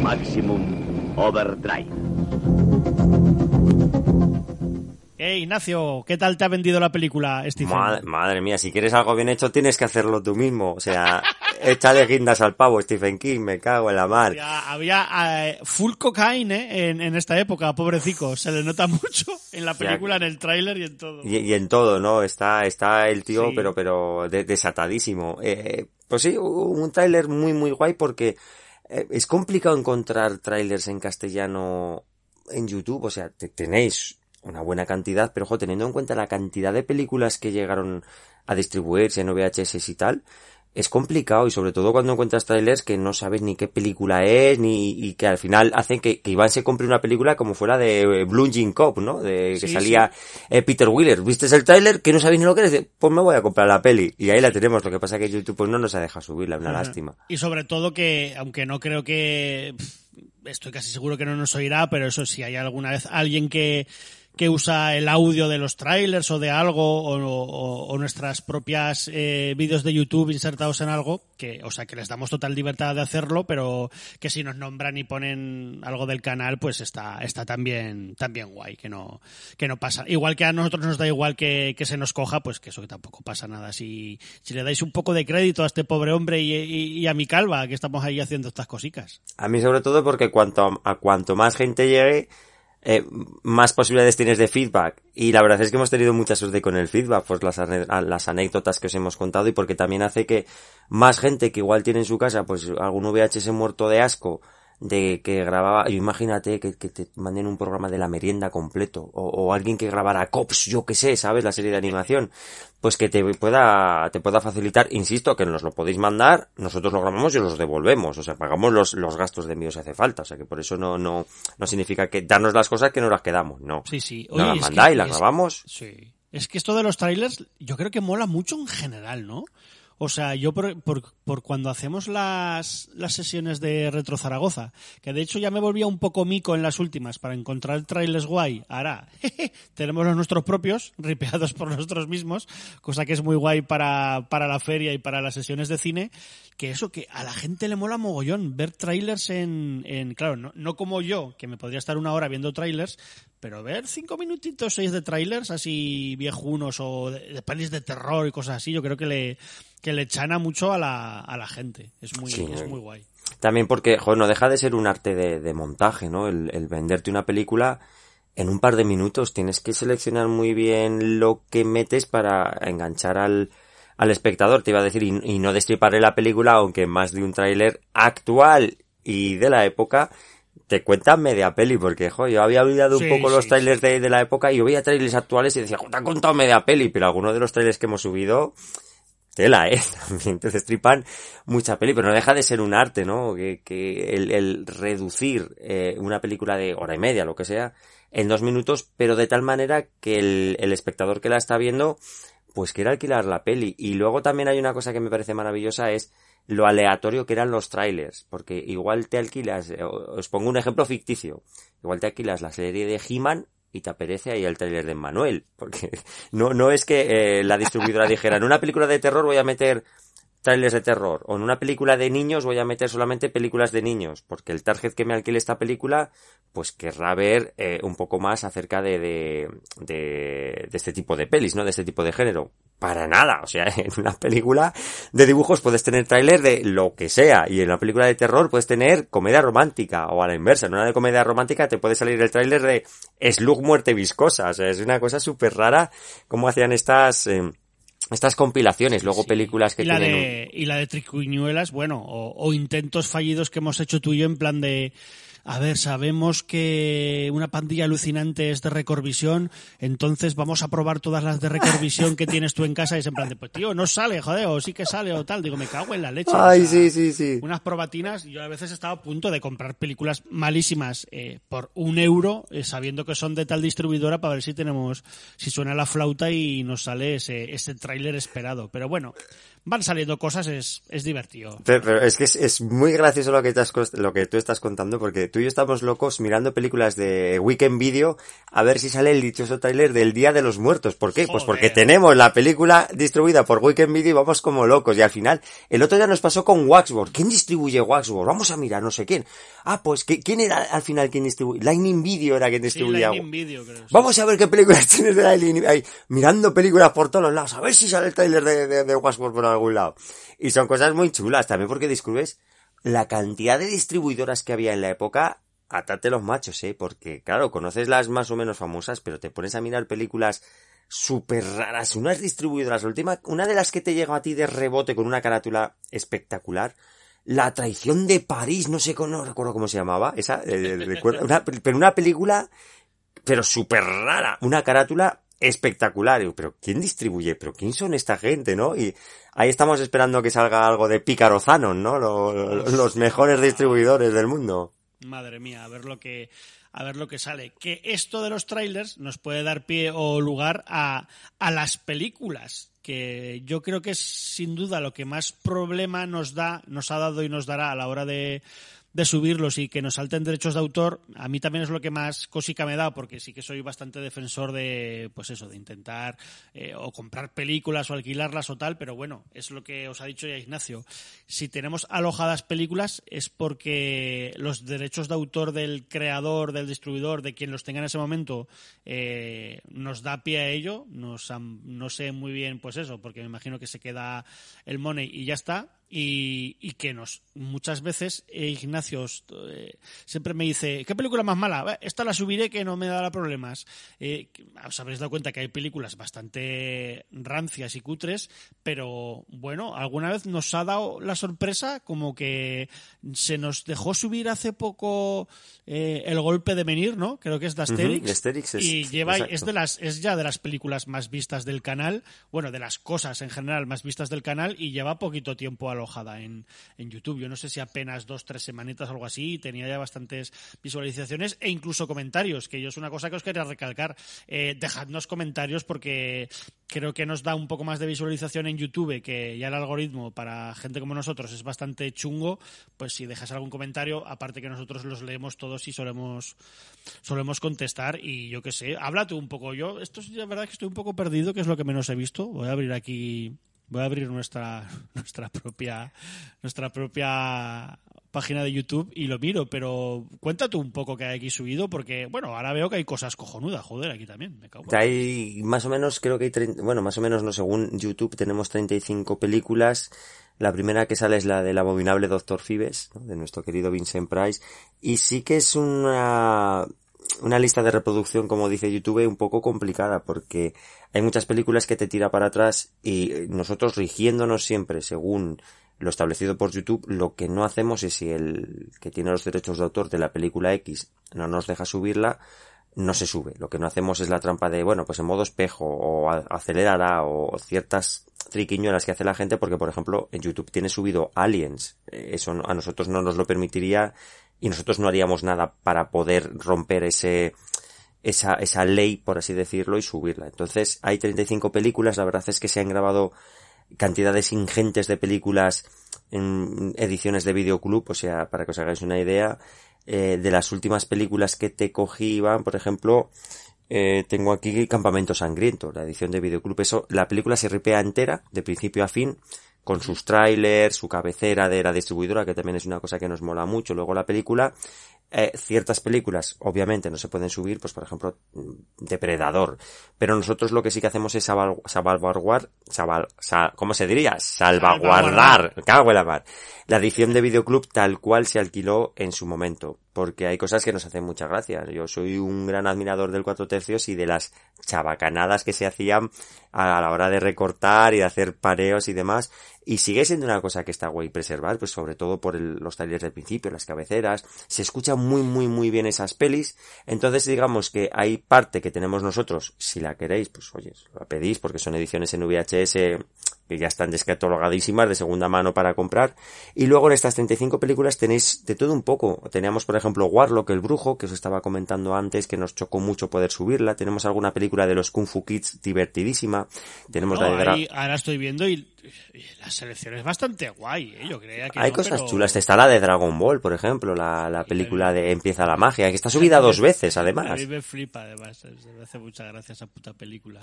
Maximum Overdrive. Eh, Ignacio, ¿qué tal te ha vendido la película, Stephen? Madre, madre mía, si quieres algo bien hecho tienes que hacerlo tú mismo. O sea, échale guindas al pavo, Stephen King, me cago en la mar. Había, había, eh, full cocaine eh, en, en esta época, pobrecico. Se le nota mucho en la película, en el tráiler y en todo. Y, y en todo, ¿no? Está, está el tío, Sí. pero, pero de- desatadísimo. Eh, pues sí, un tráiler muy, muy guay porque eh, es complicado encontrar trailers en castellano en YouTube. O sea, te- tenéis una buena cantidad, pero ojo, teniendo en cuenta la cantidad de películas que llegaron a distribuirse en VHS y tal, es complicado y sobre todo cuando encuentras trailers que no sabes ni qué película es ni y que al final hacen que, que Iván se compre una película como fuera de eh, Jean Cop, ¿no? De que Sí, salía eh, Peter Wheeler. ¿Viste el tráiler? Que no sabéis ni lo que es. Dice, Pues me voy a comprar la peli. Y ahí la tenemos. Lo que pasa que YouTube pues no nos ha dejado subirla. Una lástima. Y sobre todo que, aunque no creo que... Estoy casi seguro que no nos oirá, pero eso si hay alguna vez alguien que, que usa el audio de los trailers o de algo o, o- o nuestras propias eh, vídeos de YouTube insertados en algo, que, o sea, que les damos total libertad de hacerlo, pero que si nos nombran y ponen algo del canal, pues está, está también, también guay, que no, que no pasa. Igual que a nosotros nos da igual que, se nos coja, pues que eso tampoco pasa nada. Si, si le dais un poco de crédito a este pobre hombre y, a mi calva, que estamos ahí haciendo estas cosicas. A mí sobre todo porque cuanto a cuanto más gente llegue, eh, más posibilidades tienes de feedback. Y la verdad es que hemos tenido mucha suerte con el feedback, pues las, las anécdotas que os hemos contado y porque también hace que más gente que igual tiene en su casa pues algún VHS muerto de asco de que grababa, imagínate que, que, te manden un programa de la merienda completo, o, o, alguien que grabara Cops, yo que sé, ¿sabes? La serie de animación, pues que te pueda, te pueda facilitar, insisto, que nos lo podéis mandar, nosotros lo grabamos y los devolvemos, o sea, pagamos los, los gastos de envío si hace falta, o sea, que por eso no, no, no significa que darnos las cosas que no las quedamos, no. Sí, sí. Oye, las mandáis, las grabamos. Sí. Es que esto de los trailers, yo creo que mola mucho en general, ¿no? O sea, yo por, por, por, cuando hacemos las, las sesiones de Retro Zaragoza, que de hecho ya me volvía un poco mico en las últimas para encontrar trailers guay. Ahora, tenemos los nuestros propios, ripeados por nosotros mismos, cosa que es muy guay para, para la feria y para las sesiones de cine. Que eso, que a la gente le mola mogollón ver trailers en, en claro, no, no como yo, que me podría estar una hora viendo trailers, pero ver cinco minutitos, seis de trailers así viejunos o de, de pelis de terror y cosas así, yo creo que le, que le chana mucho a la, a la gente. Es muy, sí, es muy guay. También porque, joder, no deja de ser un arte de, de montaje, ¿no? El, el, venderte una película en un par de minutos. Tienes que seleccionar muy bien lo que metes para enganchar al, al espectador, te iba a decir, y, y no destriparle la película, aunque más de un tráiler actual y de la época te cuentan media peli, porque jo, yo había olvidado un Sí, poco los sí, trailers de, de la época y yo veía trailers actuales y decía, te han contado media peli, pero algunos de los trailers que hemos subido, tela, eh, también te mucha peli, pero no deja de ser un arte, ¿no? Que, que el, el reducir eh, una película de hora y media, lo que sea, en dos minutos, pero de tal manera que el, el espectador que la está viendo, pues quiere alquilar la peli. Y luego también hay una cosa que me parece maravillosa, es lo aleatorio que eran los trailers, porque igual te alquilas, eh, os pongo un ejemplo ficticio, igual te alquilas la serie de He-Man y te aparece ahí el trailer de Manuel, porque no, no es que eh, la distribuidora dijera, en una película de terror voy a meter trailers de terror, o en una película de niños voy a meter solamente películas de niños, porque el target que me alquile esta película, pues querrá ver eh, un poco más acerca de, de, de, de este tipo de pelis, ¿no? De este tipo de género. Para nada, o sea, en una película de dibujos puedes tener tráiler de lo que sea, y en una película de terror puedes tener comedia romántica, o a la inversa, en una de comedia romántica te puede salir el tráiler de Slug muerte viscosa, o sea, es una cosa súper rara cómo hacían estas... Eh, estas compilaciones, luego sí. películas que y la tienen... De, y la de tricuñuelas, bueno, o, o, intentos fallidos que hemos hecho tú y yo en plan de... A ver, sabemos que una pandilla alucinante es de Recorvisión, entonces vamos a probar todas las de Recorvisión que tienes tú en casa y es en plan de, pues tío, no sale, joder, o sí que sale o tal. Digo, me cago en la leche. Ay, o sea, sí, sí, sí. Unas probatinas, yo a veces he estado a punto de comprar películas malísimas eh, por un euro, eh, sabiendo que son de tal distribuidora para ver si tenemos, si suena la flauta y nos sale ese, ese tráiler esperado. Pero bueno, van saliendo cosas, es, es divertido. Pero, pero es que es, es, muy gracioso lo que, te has, lo que tú estás contando, porque tú y yo estamos locos mirando películas de Weekend Video a ver si sale el dichoso tráiler del Día de los Muertos. ¿Por qué? Joder. Pues porque tenemos la película distribuida por Weekend Video y vamos como locos. Y al final, el otro día nos pasó con Waxworld. ¿Quién distribuye Waxworld? Vamos a mirar, no sé quién. Ah, pues, ¿quién era al final quien distribuye? Lightning Video era quien distribuía. Sí, Lightning Video, creo. Vamos a ver qué películas tienes de Lightning Ahí, mirando películas por todos los lados, a ver si sale el tráiler de, de, de Waxworld por algún lado. Y son cosas muy chulas también porque descubres la cantidad de distribuidoras que había en la época. Atate los machos, eh, porque claro, conoces las más o menos famosas, pero te pones a mirar películas súper raras, unas distribuidoras. Última, una de las que te llegó a ti de rebote con una carátula espectacular. La traición de París, no sé, no recuerdo cómo se llamaba, esa, pero una película, pero súper rara, una carátula espectacular. Pero ¿quién distribuye? ¿Pero quién son esta gente, no? Y ahí estamos esperando que salga algo de Pícaro Zanon, ¿no? Los, los mejores distribuidores del mundo. Madre mía, a ver lo que a ver lo que sale. Que esto de los trailers nos puede dar pie o lugar a, a las películas, que yo creo que es sin duda lo que más problema nos da, nos ha dado y nos dará a la hora de, de subirlos y que nos salten derechos de autor, a mí también es lo que más cosica me da, porque sí que soy bastante defensor de, pues eso, de intentar eh, o comprar películas o alquilarlas o tal, pero bueno, es lo que os ha dicho ya Ignacio. Si tenemos alojadas películas es porque los derechos de autor del creador, del distribuidor, de quien los tenga en ese momento, eh, nos da pie a ello. Nos, no sé muy bien, pues eso, porque me imagino que se queda el money y ya está y, y que nos muchas veces eh, Ignacio eh, siempre me dice ¿qué película más mala? esta la subiré que no me dará problemas eh, os habréis dado cuenta que hay películas bastante rancias y cutres pero bueno, alguna vez nos ha dado la sorpresa como que se nos dejó subir hace poco eh, el golpe de venir, ¿no? Creo que es de Asterix. Ujú, de Asterix es- y lleva, exacto. es de las, es ya de las películas más vistas del canal, bueno, de las cosas en general más vistas del canal y lleva poquito tiempo alojada en, en YouTube. Yo no sé si apenas dos, tres semanitas algo así, tenía ya bastantes visualizaciones e incluso comentarios, que yo es una cosa que os quería recalcar. Eh, dejadnos comentarios porque creo que nos da un poco más de visualización en YouTube, que ya el algoritmo para gente como nosotros es bastante chungo, pues si dejas algún comentario, aparte que nosotros los leemos todos y solemos, solemos contestar y yo qué sé, habla tú un poco. Yo, esto es la verdad que estoy un poco perdido, que es lo que menos he visto. Voy a abrir aquí, voy a abrir nuestra, nuestra propia, nuestra propia página de YouTube y lo miro, pero cuenta tú un poco que hay aquí subido, porque bueno, ahora veo que hay cosas cojonudas, joder, aquí también, me cago. en- Hay más o menos, creo que hay 30, bueno, más o menos, no, según YouTube tenemos 35 películas. La primera que sale es la del abominable Doctor Fibes, ¿no? de nuestro querido Vincent Price. Y sí que es una, una lista de reproducción, como dice YouTube, un poco complicada, porque hay muchas películas que te tira para atrás y eh, nosotros rigiéndonos siempre según lo establecido por YouTube, lo que no hacemos es si el que tiene los derechos de autor de la película X no nos deja subirla, no se sube. Lo que no hacemos es la trampa de, bueno, pues en modo espejo o acelerará o ciertas triquiñuelas que hace la gente porque, por ejemplo, en YouTube tiene subido Aliens. Eso a nosotros no nos lo permitiría y nosotros no haríamos nada para poder romper ese, esa, esa ley, por así decirlo, y subirla. Entonces, hay 35 películas, la verdad es que se han grabado cantidades ingentes de películas en ediciones de videoclub, o sea, para que os hagáis una idea, eh, de las últimas películas que te cogí, Iván, por ejemplo, eh, tengo aquí Campamento Sangriento, la edición de videoclub. Eso, la película se ripea entera, de principio a fin, con sus trailers, su cabecera de la distribuidora, que también es una cosa que nos mola mucho. Luego la película, eh, ciertas películas, obviamente, no se pueden subir, pues por ejemplo, mm, Depredador. Pero nosotros lo que sí que hacemos es salval- salvaguardar, ¿cómo se diría? Salvaguardar, cago en la mar. La edición de videoclub tal cual se alquiló en su momento. Porque hay cosas que nos hacen mucha gracia. Yo soy un gran admirador del cuatro tercios y de las chabacanadas que se hacían a la hora de recortar y de hacer pareos y demás. Y sigue siendo una cosa que está guay preservar, pues sobre todo por el- los talleres del principio, las cabeceras. Se escuchan muy, muy, muy bien esas pelis. Entonces digamos que hay parte que tenemos nosotros, si la queréis, pues oye, la pedís porque son ediciones en VHS que ya están descatalogadísimas de segunda mano para comprar. Y luego en estas 35 películas tenéis de todo un poco. Teníamos, por ejemplo, Warlock, el brujo, que os estaba comentando antes, que nos chocó mucho poder subirla. Tenemos alguna película de los Kung Fu Kids divertidísima. Tenemos No, la de ahí- ahora estoy viendo y la selección es bastante guay, ¿eh? yo creía que Hay no, cosas pero- chulas. Está la de Dragon Ball, por ejemplo, la, la película de Empieza la magia, que está subida dos veces, A además. mí me flipa, además. Me hace mucha gracia esa puta película.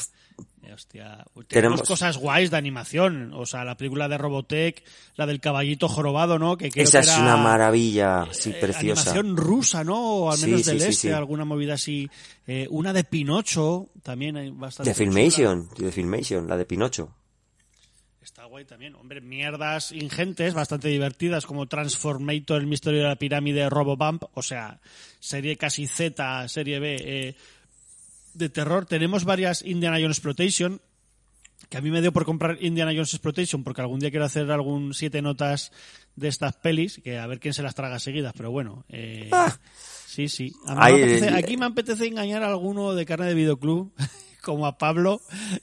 Eh, hostia. Tenemos, Tenemos- cosas guays de animación. O sea, la película de Robotech, la del caballito jorobado, ¿no? Que creo Esa que es una maravilla, sí, eh, preciosa. Animación rusa, ¿no? O al menos sí, del sí, este, sí. alguna movida así. Eh, una de Pinocho, también hay bastante. De Filmation, de Filmation, la de Pinocho. Está guay también. Hombre, mierdas ingentes, bastante divertidas, como Transformator, el misterio de la pirámide, Robobump, o sea, serie casi Z, serie B, eh, de terror. Tenemos varias Indiana Jones Exploitation, que a mí me dio por comprar Indiana Jones Exploitation, porque algún día quiero hacer algún siete notas de estas pelis, que a ver quién se las traga seguidas, pero bueno. Eh, Sí, sí. A mí me Ahí, apetece- eh, aquí me apetece engañar a alguno de carne de videoclub, como a Pablo,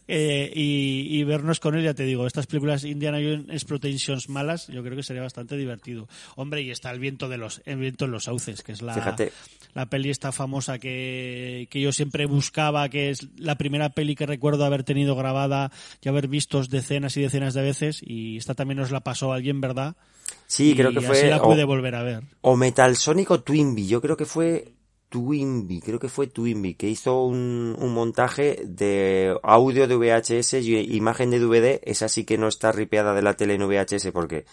eh, y, y vernos con él, ya te digo, estas películas Indiana Jones Exploitations malas, yo creo que sería bastante divertido. Hombre, y está el viento de los, el viento en los sauces, que es la, Fíjate. la peli esta famosa que, que yo siempre buscaba, que es la primera peli que recuerdo haber tenido grabada y haber visto decenas y decenas de veces, y esta también nos la pasó alguien, ¿verdad? Sí, Y creo que fue. Así la o- pude volver a ver. O Metal Sonic o Twinbee, yo creo que fue Twinbee, creo que fue Twinbee, que hizo un, un montaje de audio de VHS y imagen de DVD, esa sí que no está ripeada de la tele en VHS porque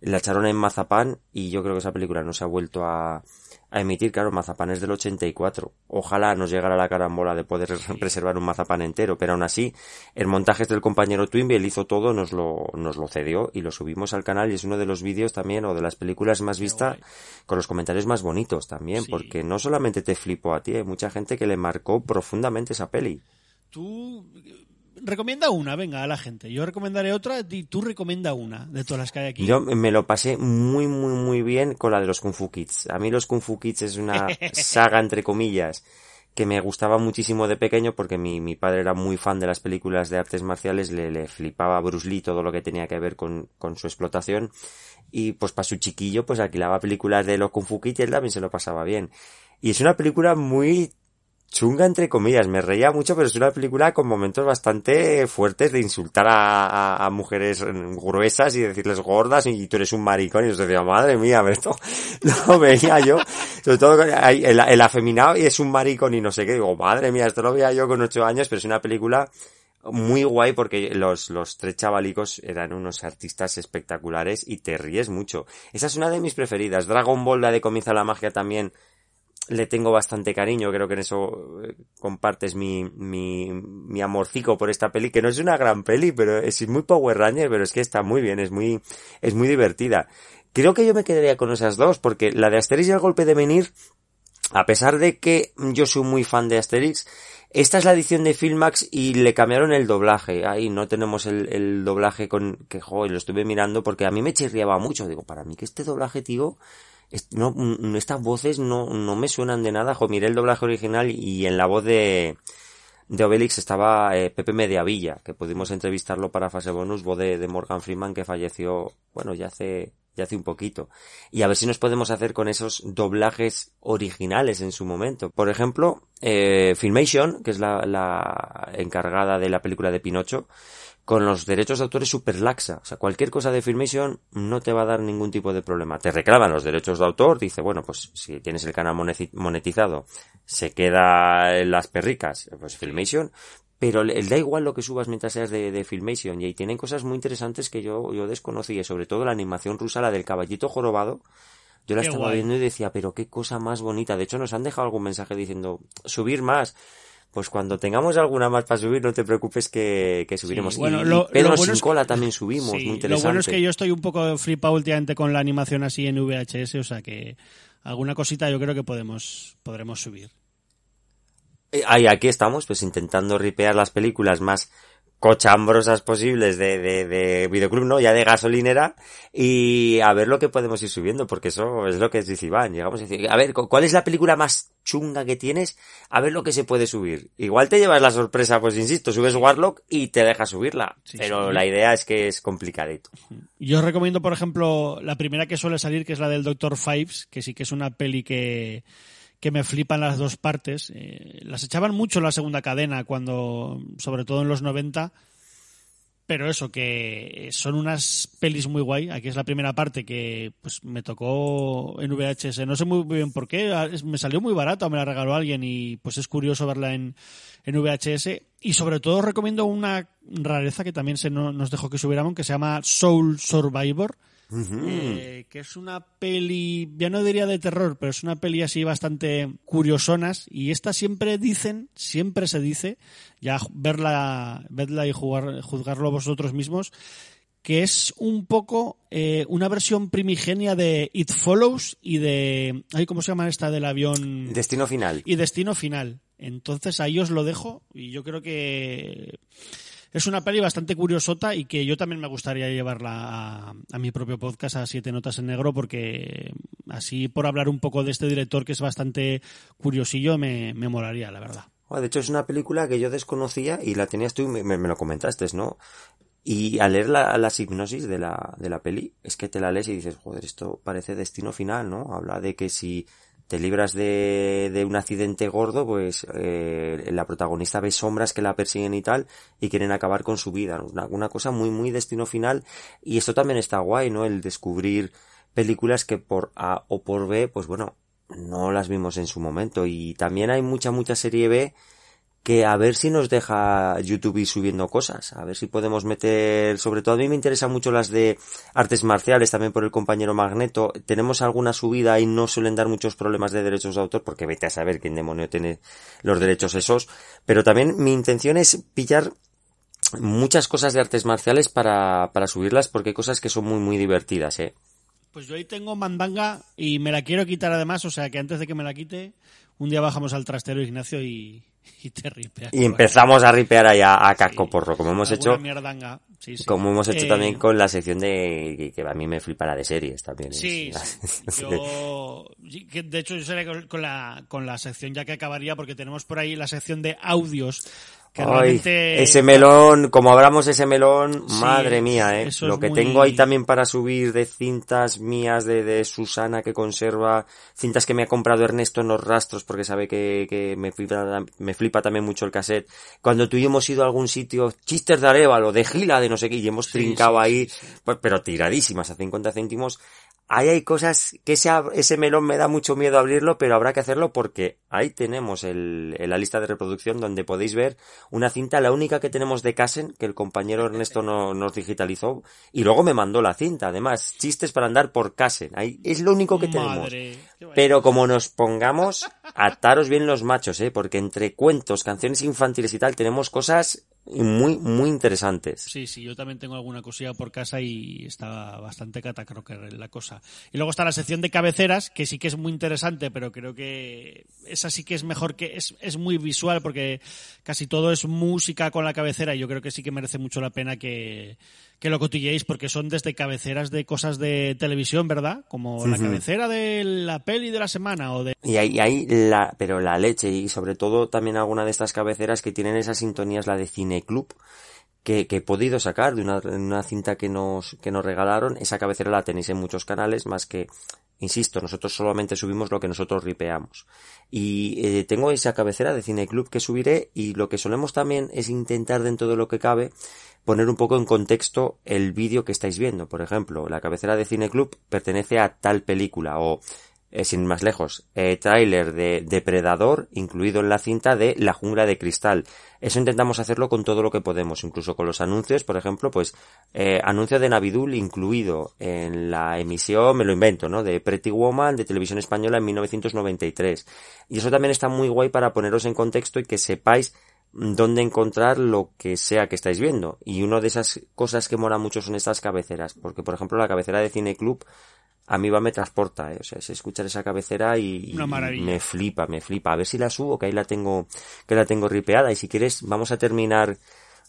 la echaron en Mazapán y yo creo que esa película no se ha vuelto a, a emitir, claro, mazapán es del 84. Ojalá nos llegara la carambola de poder preservar un mazapán entero, pero aún así, el montaje es del compañero Twinby, él hizo todo, nos lo, nos lo cedió y lo subimos al canal y es uno de los vídeos también o de las películas más vistas con los comentarios más bonitos también, porque no solamente te flipó a ti, hay mucha gente que le marcó profundamente esa peli. Tú recomienda una, venga, a la gente. Yo recomendaré otra y tú recomienda una de todas las que hay aquí. Yo me lo pasé muy, muy, muy bien con la de los Kung Fu Kids. A mí los Kung Fu Kids es una saga, entre comillas, que me gustaba muchísimo de pequeño porque mi, mi padre era muy fan de las películas de artes marciales, le, le flipaba a Bruce Lee todo lo que tenía que ver con, con su explotación y pues para su chiquillo pues alquilaba películas de los Kung Fu Kids y él también se lo pasaba bien. Y es una película muy chunga entre comillas, me reía mucho, pero es una película con momentos bastante fuertes de insultar a, a, mujeres gruesas y decirles gordas y tú eres un maricón y yo decía, madre mía, esto lo veía yo, sobre todo el, el afeminado y es un maricón y no sé qué, digo, madre mía, esto lo veía yo con ocho años, pero es una película muy guay porque los, los tres chavalicos eran unos artistas espectaculares y te ríes mucho. Esa es una de mis preferidas. Dragon Ball, la de Comienza la Magia también, le tengo bastante cariño, creo que en eso eh, compartes mi, mi, mi amorcico por esta peli, que no es una gran peli, pero es muy Power Ranger, pero es que está muy bien, es muy, es muy divertida. Creo que yo me quedaría con esas dos, porque la de Asterix y el golpe de venir, a pesar de que yo soy muy fan de Asterix, esta es la edición de Filmax y le cambiaron el doblaje. Ahí no tenemos el, el doblaje con que, joder, lo estuve mirando porque a mí me chirriaba mucho. Digo, para mí que este doblaje, tío, no, estas voces no, no me suenan de nada. Jo, miré el doblaje original y en la voz de, de Obelix estaba eh, Pepe Mediavilla, que pudimos entrevistarlo para fase bonus, voz de, de, Morgan Freeman que falleció, bueno, ya hace, ya hace un poquito. Y a ver si nos podemos hacer con esos doblajes originales en su momento. Por ejemplo, eh, Filmation, que es la, la encargada de la película de Pinocho, con los derechos de autor es súper laxa. O sea, cualquier cosa de Filmation no te va a dar ningún tipo de problema. Te reclaman los derechos de autor, dice, bueno, pues si tienes el canal monetizado, se queda en las perricas, pues Filmation, pero le da igual lo que subas mientras seas de, de, Filmation y ahí tienen cosas muy interesantes que yo, yo desconocía, sobre todo la animación rusa, la del caballito jorobado. Yo la estaba viendo y decía, pero qué cosa más bonita. De hecho, nos han dejado algún mensaje diciendo, subir más pues cuando tengamos alguna más para subir, no te preocupes que, que subiremos. bueno, y, lo, Pedro lo bueno sin cola también subimos, sí, muy interesante. Lo bueno es que yo estoy un poco flipado últimamente con la animación así en VHS, o sea que alguna cosita yo creo que podemos podremos subir. Ahí, aquí estamos, pues intentando ripear las películas más cochambrosas posibles de, de, de videoclub, ¿no? Ya de gasolinera y a ver lo que podemos ir subiendo, porque eso es lo que dice Iván. Llegamos a decir, a ver, ¿cuál es la película más chunga que tienes? A ver lo que se puede subir. Igual te llevas la sorpresa, pues insisto, subes Warlock y te dejas subirla, Sí, pero sí. la idea es que es complicadito. Yo os recomiendo, por ejemplo, la primera que suele salir, que es la del Doctor Fives, que sí que es una peli que, que me flipan las dos partes. Eh, las echaban mucho la segunda cadena, cuando, sobre todo en los 90. Pero eso, que son unas pelis muy guay. Aquí es la primera parte que pues me tocó en VHS. No sé muy bien por qué. es- Me salió muy barato, me la regaló alguien y pues es curioso verla en, en VHS. Y sobre todo recomiendo una rareza que también se no- nos dejó que subiéramos, que se llama Soul Survivor. Eh, que es una peli, ya no diría de terror, pero es una peli así bastante curiosonas y esta siempre dicen, siempre se dice, ya verla, verla y jugar, juzgarlo vosotros mismos, que es un poco eh, una versión primigenia de It Follows y de, ay, ¿cómo se llama esta del avión? Destino final. y Destino Final. Entonces ahí os lo dejo y yo creo que es una peli bastante curiosota y que yo también me gustaría llevarla a, mi propio podcast a Siete Notas en Negro porque así por hablar un poco de este director que es bastante curiosillo me, me molaría, la verdad. De hecho, es una película que yo desconocía y la tenías tú y me, me- me lo comentaste, ¿no? Y al leer la, la hipnosis de la, de la peli, es que te la lees y dices, joder, esto parece destino final, ¿no? Habla de que si te libras de, de un accidente gordo, pues eh, la protagonista ve sombras que la persiguen y tal y quieren acabar con su vida. una cosa muy, muy destino final. Y esto también está guay, ¿no? El descubrir películas que por A o por B, pues bueno, no las vimos en su momento. Y también hay mucha, mucha serie B que a ver si nos deja YouTube ir subiendo cosas, a ver si podemos meter, sobre todo a mí me interesan mucho las de artes marciales, también por el compañero Magneto, tenemos alguna subida y no suelen dar muchos problemas de derechos de autor, porque vete a saber quién demonio tiene los derechos esos, pero también mi intención es pillar muchas cosas de artes marciales para, para subirlas, porque hay cosas que son muy, muy divertidas, eh. Pues yo ahí tengo mandanga y me la quiero quitar además, o sea que antes de que me la quite, un día bajamos al trastero Ignacio y, y te ripea. Y empezamos a ripear ahí a, casco porro, como hemos hecho. Sí, sí. Como hemos hecho Eh, también con la sección de que a mí me flipa la de series también. Sí, Es- sí. Yo, de hecho, yo seré con, con la, con la sección ya que acabaría, porque tenemos por ahí la sección de audios. Que Ay, realmente. ese melón, como abramos ese melón, Sí, madre mía, eh. Lo que muy- tengo ahí también para subir de cintas mías de, de Susana que conserva, cintas que me ha comprado Ernesto en los rastros porque sabe que, que me flipa, me flipa también mucho el cassette. Cuando tú y yo hemos ido a algún sitio, chistes de Arevalo, de Gila, de no sé qué, y hemos trincado ahí, pues, pero tiradísimas a 50 céntimos. Ahí hay cosas que ese, ese melón me da mucho miedo abrirlo, pero habrá que hacerlo porque ahí tenemos el, el- la lista de reproducción donde podéis ver una cinta, la única que tenemos de Casen, que el compañero Ernesto no, nos digitalizó, y luego me mandó la cinta, además, chistes para andar por Casen. Ahí es lo único que tenemos. Madre. Pero como nos pongamos, ataros bien los machos, eh, porque entre cuentos, canciones infantiles y tal, tenemos cosas muy, muy interesantes. Sí, sí, yo también tengo alguna cosilla por casa y está bastante catacroker la cosa. Y luego está la sección de cabeceras, que sí que es muy interesante, pero creo que esa sí que es mejor que es, es muy visual porque casi todo es música con la cabecera y yo creo que sí que merece mucho la pena que, que lo cotilleéis porque son desde cabeceras de cosas de televisión, ¿verdad? Como la cabecera de la peli de la semana o de... Y hay, hay la, pero la leche y sobre todo también alguna de estas cabeceras que tienen esas sintonías, la de Cineclub, que, que he podido sacar de una, una cinta que nos, que nos regalaron. Esa cabecera la tenéis en muchos canales, más que, insisto, nosotros solamente subimos lo que nosotros ripeamos. Y eh, tengo esa cabecera de Cineclub que subiré y lo que solemos también es intentar dentro de lo que cabe poner un poco en contexto el vídeo que estáis viendo. Por ejemplo, la cabecera de Cineclub pertenece a tal película o eh, sin ir más lejos, eh, tráiler de Depredador incluido en la cinta de La jungla de cristal. Eso intentamos hacerlo con todo lo que podemos, incluso con los anuncios, por ejemplo, pues eh, anuncio de Navidul incluido en la emisión, me lo invento, ¿no? De Pretty Woman de televisión española en 1993. Y eso también está muy guay para poneros en contexto y que sepáis dónde encontrar lo que sea que estáis viendo. Y una de esas cosas que mola mucho son estas cabeceras, porque por ejemplo la cabecera de Cine Club a mí va me transporta, ¿eh? o sea, es escuchar esa cabecera y, y me flipa, me flipa. A ver si la subo, que ahí la tengo, que la tengo ripeada. Y si quieres, vamos a terminar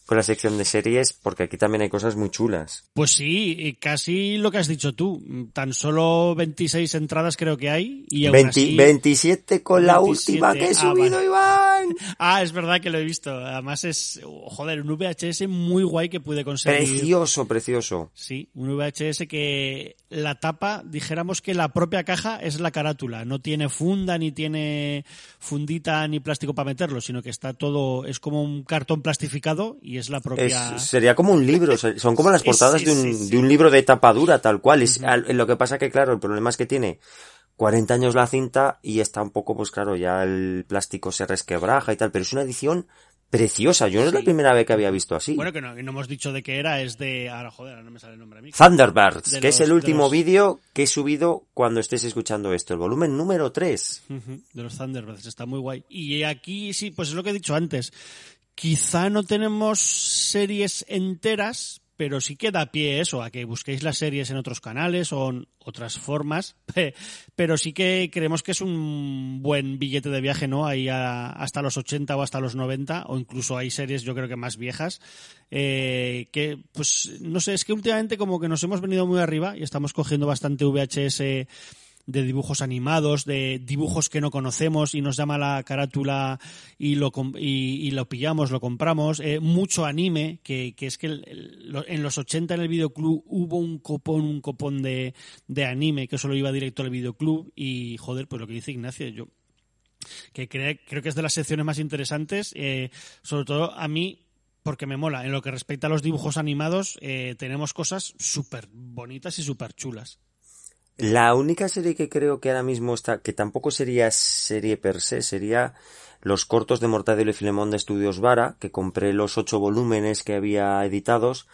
con la sección de series, porque aquí también hay cosas muy chulas. Pues sí, casi lo que has dicho tú. Tan solo 26 entradas creo que hay. Y aún 20 así- 27 con la 27. última que he Ah, subido, vale. Iván. Ah, es verdad que lo he visto. Además es, joder, un VHS muy guay que pude conseguir. Precioso, precioso. Sí, un VHS que la tapa, dijéramos que la propia caja es la carátula. No tiene funda, ni tiene fundita, ni plástico para meterlo, sino que está todo, es como un cartón plastificado y es la propia... Es- sería como un libro, son como las portadas sí, de, un, sí, de un libro de tapa dura, tal cual. Es, lo que pasa que, claro, el problema es que tiene 40 años la cinta y está un poco, pues claro, ya el plástico se resquebraja y tal, pero es una edición preciosa. Yo no es la primera vez que había visto así. Bueno, que no, que no hemos dicho de qué era, es de... Ahora, joder, ahora no me sale el nombre a mí. Thunderbirds, De que es el último los- vídeo que he subido cuando estés escuchando esto, el volumen número 3. Ujú, de los Thunderbirds, está muy guay. Y aquí sí, pues es lo que he dicho antes. Quizá no tenemos series enteras, pero sí que da pie eso, a que busquéis las series en otros canales o en otras formas. Pero sí que creemos que es un buen billete de viaje, ¿no? Ahí hasta los 80 o hasta los 90, o incluso hay series yo creo que más viejas, eh, que pues no sé, es que últimamente como que nos hemos venido muy arriba y estamos cogiendo bastante VHS de dibujos animados, de dibujos que no conocemos y nos llama la carátula y lo, y, y lo pillamos, lo compramos. Eh, mucho anime, que, que es que en los 80 en el videoclub hubo un copón, un copón de, de anime que solo iba directo al videoclub y joder, pues lo que dice Ignacio, yo que cre- creo que es de las secciones más interesantes, eh, sobre todo a mí porque me mola. En lo que respecta a los dibujos animados, eh, tenemos cosas súper bonitas y súper chulas. La única serie que creo que ahora mismo está, que tampoco sería serie per se, sería los cortos de Mortadelo y Filemón de Estudios Vara, que compré los ocho volúmenes que había editados,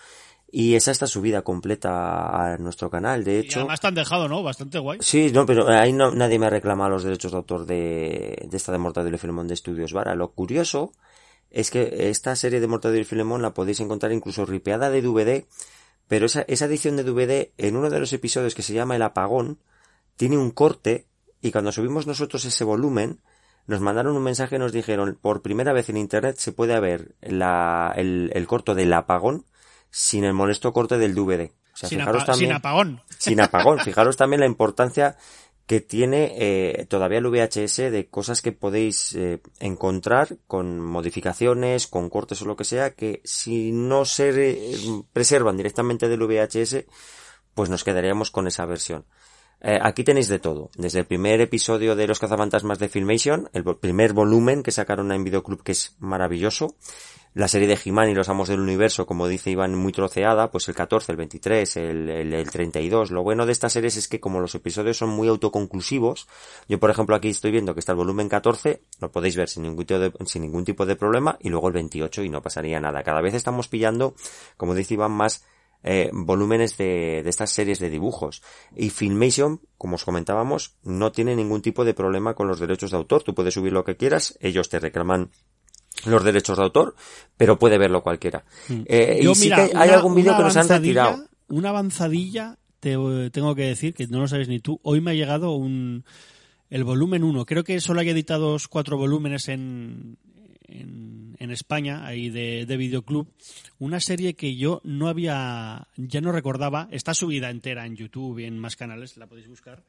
y esa está subida completa a nuestro canal, de hecho. Y además te han dejado, ¿no? Bastante guay. Sí, no, pero ahí no, nadie me ha reclamado los derechos de autor de, de esta de Mortadelo y Filemón de Estudios Vara. Lo curioso es que esta serie de Mortadelo y Filemón la podéis encontrar incluso ripeada de DVD, pero esa, esa edición de DVD, en uno de los episodios que se llama El Apagón, tiene un corte, y cuando subimos nosotros ese volumen, nos mandaron un mensaje y nos dijeron, por primera vez en internet se puede ver la, el, el corto del apagón sin el molesto corte del DVD. O sea, sin, fijaros apa también, sin apagón. Sin apagón. Fijaros también la importancia que tiene eh, todavía el VHS de cosas que podéis eh, encontrar con modificaciones, con cortes o lo que sea, que si no se preservan directamente del VHS, pues nos quedaríamos con esa versión. Eh, aquí tenéis de todo, desde el primer episodio de Los cazafantasmas de Filmation, el primer volumen que sacaron en Videoclub que es maravilloso, la serie de He-Man y los Amos del Universo, como dice Iván, muy troceada, pues el 14, el 23, el, el, el 32. Lo bueno de estas series es que como los episodios son muy autoconclusivos, yo por ejemplo aquí estoy viendo que está el volumen 14, lo podéis ver sin ningún, tipo de, sin ningún tipo de problema, y luego el 28 y no pasaría nada. Cada vez estamos pillando, como dice Iván, más eh, volúmenes de, de estas series de dibujos. Y Filmation, como os comentábamos, no tiene ningún tipo de problema con los derechos de autor. Tú puedes subir lo que quieras, ellos te reclaman los derechos de autor, pero puede verlo cualquiera. Eh, Yo, y sí que hay, una- algún vídeo que nos han retirado. Una avanzadilla, te eh, tengo que decir, que no lo sabes ni tú. Hoy me ha llegado un el volumen 1. Creo que solo hay editados cuatro volúmenes en, en, en España, ahí de, de Videoclub. Una serie que yo no había, ya no recordaba. Está subida entera en YouTube y en más canales, la podéis buscar.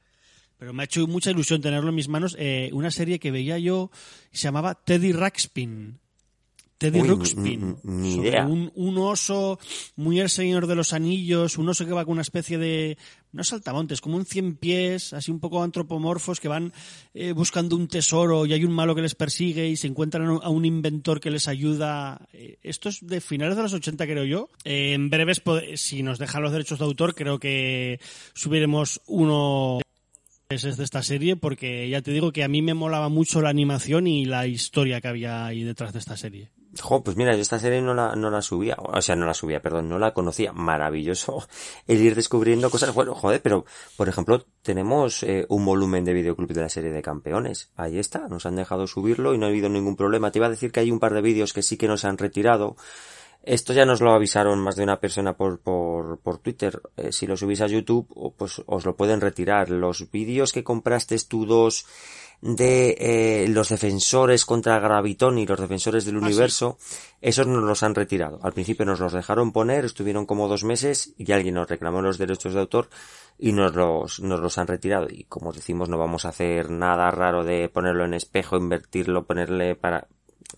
Pero me ha hecho mucha ilusión tenerlo en mis manos. Eh, una serie que veía yo se llamaba Teddy Ruxpin. Teddy Uy, Ruxpin. ni- ni sobre idea. Un, un oso muy el señor de los anillos, un oso que va con una especie de, no saltamontes, como un cien pies, así un poco antropomorfos que van eh, buscando un tesoro y hay un malo que les persigue y se encuentran a un- inventor que les ayuda. Eh, esto es de finales de los 80 creo yo. Eh, en breves, si nos dejan los derechos de autor, creo que subiremos uno es de esta serie porque ya te digo que a mí me molaba mucho la animación y la historia que había ahí detrás de esta serie. Jo, pues mira, esta serie no la, no la subía, o sea, no la subía, perdón, no la conocía. Maravilloso el ir descubriendo cosas. Bueno, joder, pero, por ejemplo, tenemos eh, un volumen de videoclub de la serie de campeones. Ahí está, nos han dejado subirlo y no ha habido ningún problema. Te iba a decir que hay un par de vídeos que sí que nos han retirado. Esto ya nos lo avisaron más de una persona por, por, por Twitter. Eh, si lo subís a YouTube, pues os lo pueden retirar. Los vídeos que compraste tú dos de eh, los defensores contra Gravitón y los defensores del universo, esos nos los han retirado. Al principio nos los dejaron poner, estuvieron como dos meses y alguien nos reclamó los derechos de autor y nos los, nos los han retirado. Y como decimos, no vamos a hacer nada raro de ponerlo en espejo, invertirlo, ponerle para...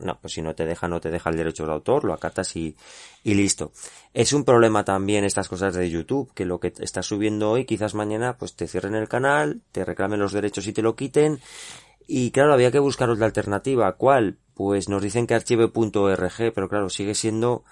No, pues si no te deja, no te deja el derecho de autor, lo acatas y, y listo. Es un problema también estas cosas de YouTube, que lo que estás subiendo hoy, quizás mañana, pues te cierren el canal, te reclamen los derechos y te lo quiten. Y claro, había que buscar otra alternativa. ¿Cuál? Pues nos dicen que archive.org, pero claro, sigue siendo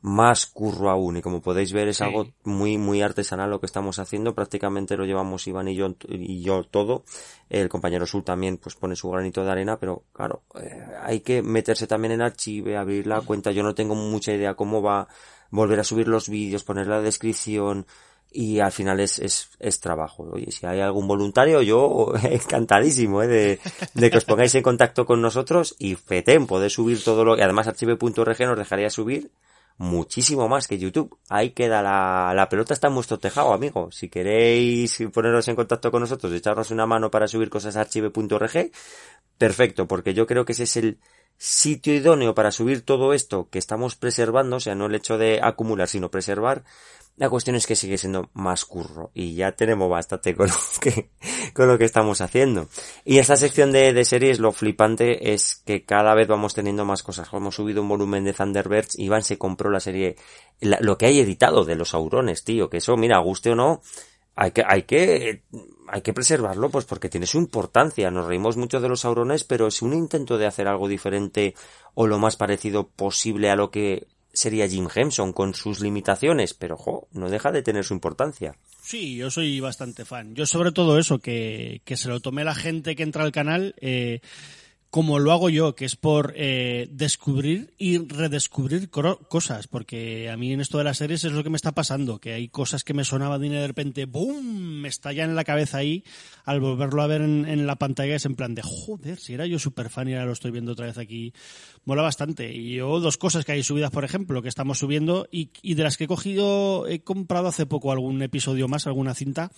más curro aún. Y como podéis ver, es Sí. algo muy, muy artesanal lo que estamos haciendo. Prácticamente lo llevamos Iván y yo, y yo todo. El compañero Sul también pues pone su granito de arena, pero claro, eh, hay que meterse también en Archive, abrir la cuenta. Yo no tengo mucha idea cómo va volver a subir los vídeos, poner la descripción y al final es, es, es trabajo. Oye, si hay algún voluntario, yo encantadísimo ¿eh? de, de que os pongáis en contacto con nosotros y fetén, poder subir todo lo que además archive.org nos dejaría subir muchísimo más que YouTube. Ahí queda la, la pelota está en vuestro tejado, amigo. Si queréis poneros en contacto con nosotros, echarnos una mano para subir cosas a archive.org, perfecto, porque yo creo que ese es el sitio idóneo para subir todo esto que estamos preservando, o sea, no el hecho de acumular, sino preservar. La cuestión es que sigue siendo más curro y ya tenemos bastante con lo que, con lo que estamos haciendo. Y esta sección de, de series, lo flipante es que cada vez vamos teniendo más cosas. Hemos subido un volumen de Thunderbirds, Iván se compró la serie, lo que hay editado de los aurones, tío, que eso, mira, guste o no, hay que, hay que, hay que preservarlo, pues porque tiene su importancia. Nos reímos mucho de los aurones, pero es un intento de hacer algo diferente o lo más parecido posible a lo que sería Jim Henson con sus limitaciones, pero jo, no deja de tener su importancia. Sí, yo soy bastante fan. Yo sobre todo eso, que, que se lo tome la gente que entra al canal, eh, como lo hago yo, que es por eh, descubrir y redescubrir cosas, porque a mí en esto de las series es lo que me está pasando, que hay cosas que me sonaban y de repente, ¡boom!, me estallan en la cabeza ahí, al volverlo a ver en, la pantalla es en plan de, joder, si era yo súper fan y ahora lo estoy viendo otra vez aquí, mola bastante. Y yo dos cosas que hay subidas, por ejemplo, que estamos subiendo y, y de las que he cogido, he comprado hace poco algún episodio más, alguna cinta,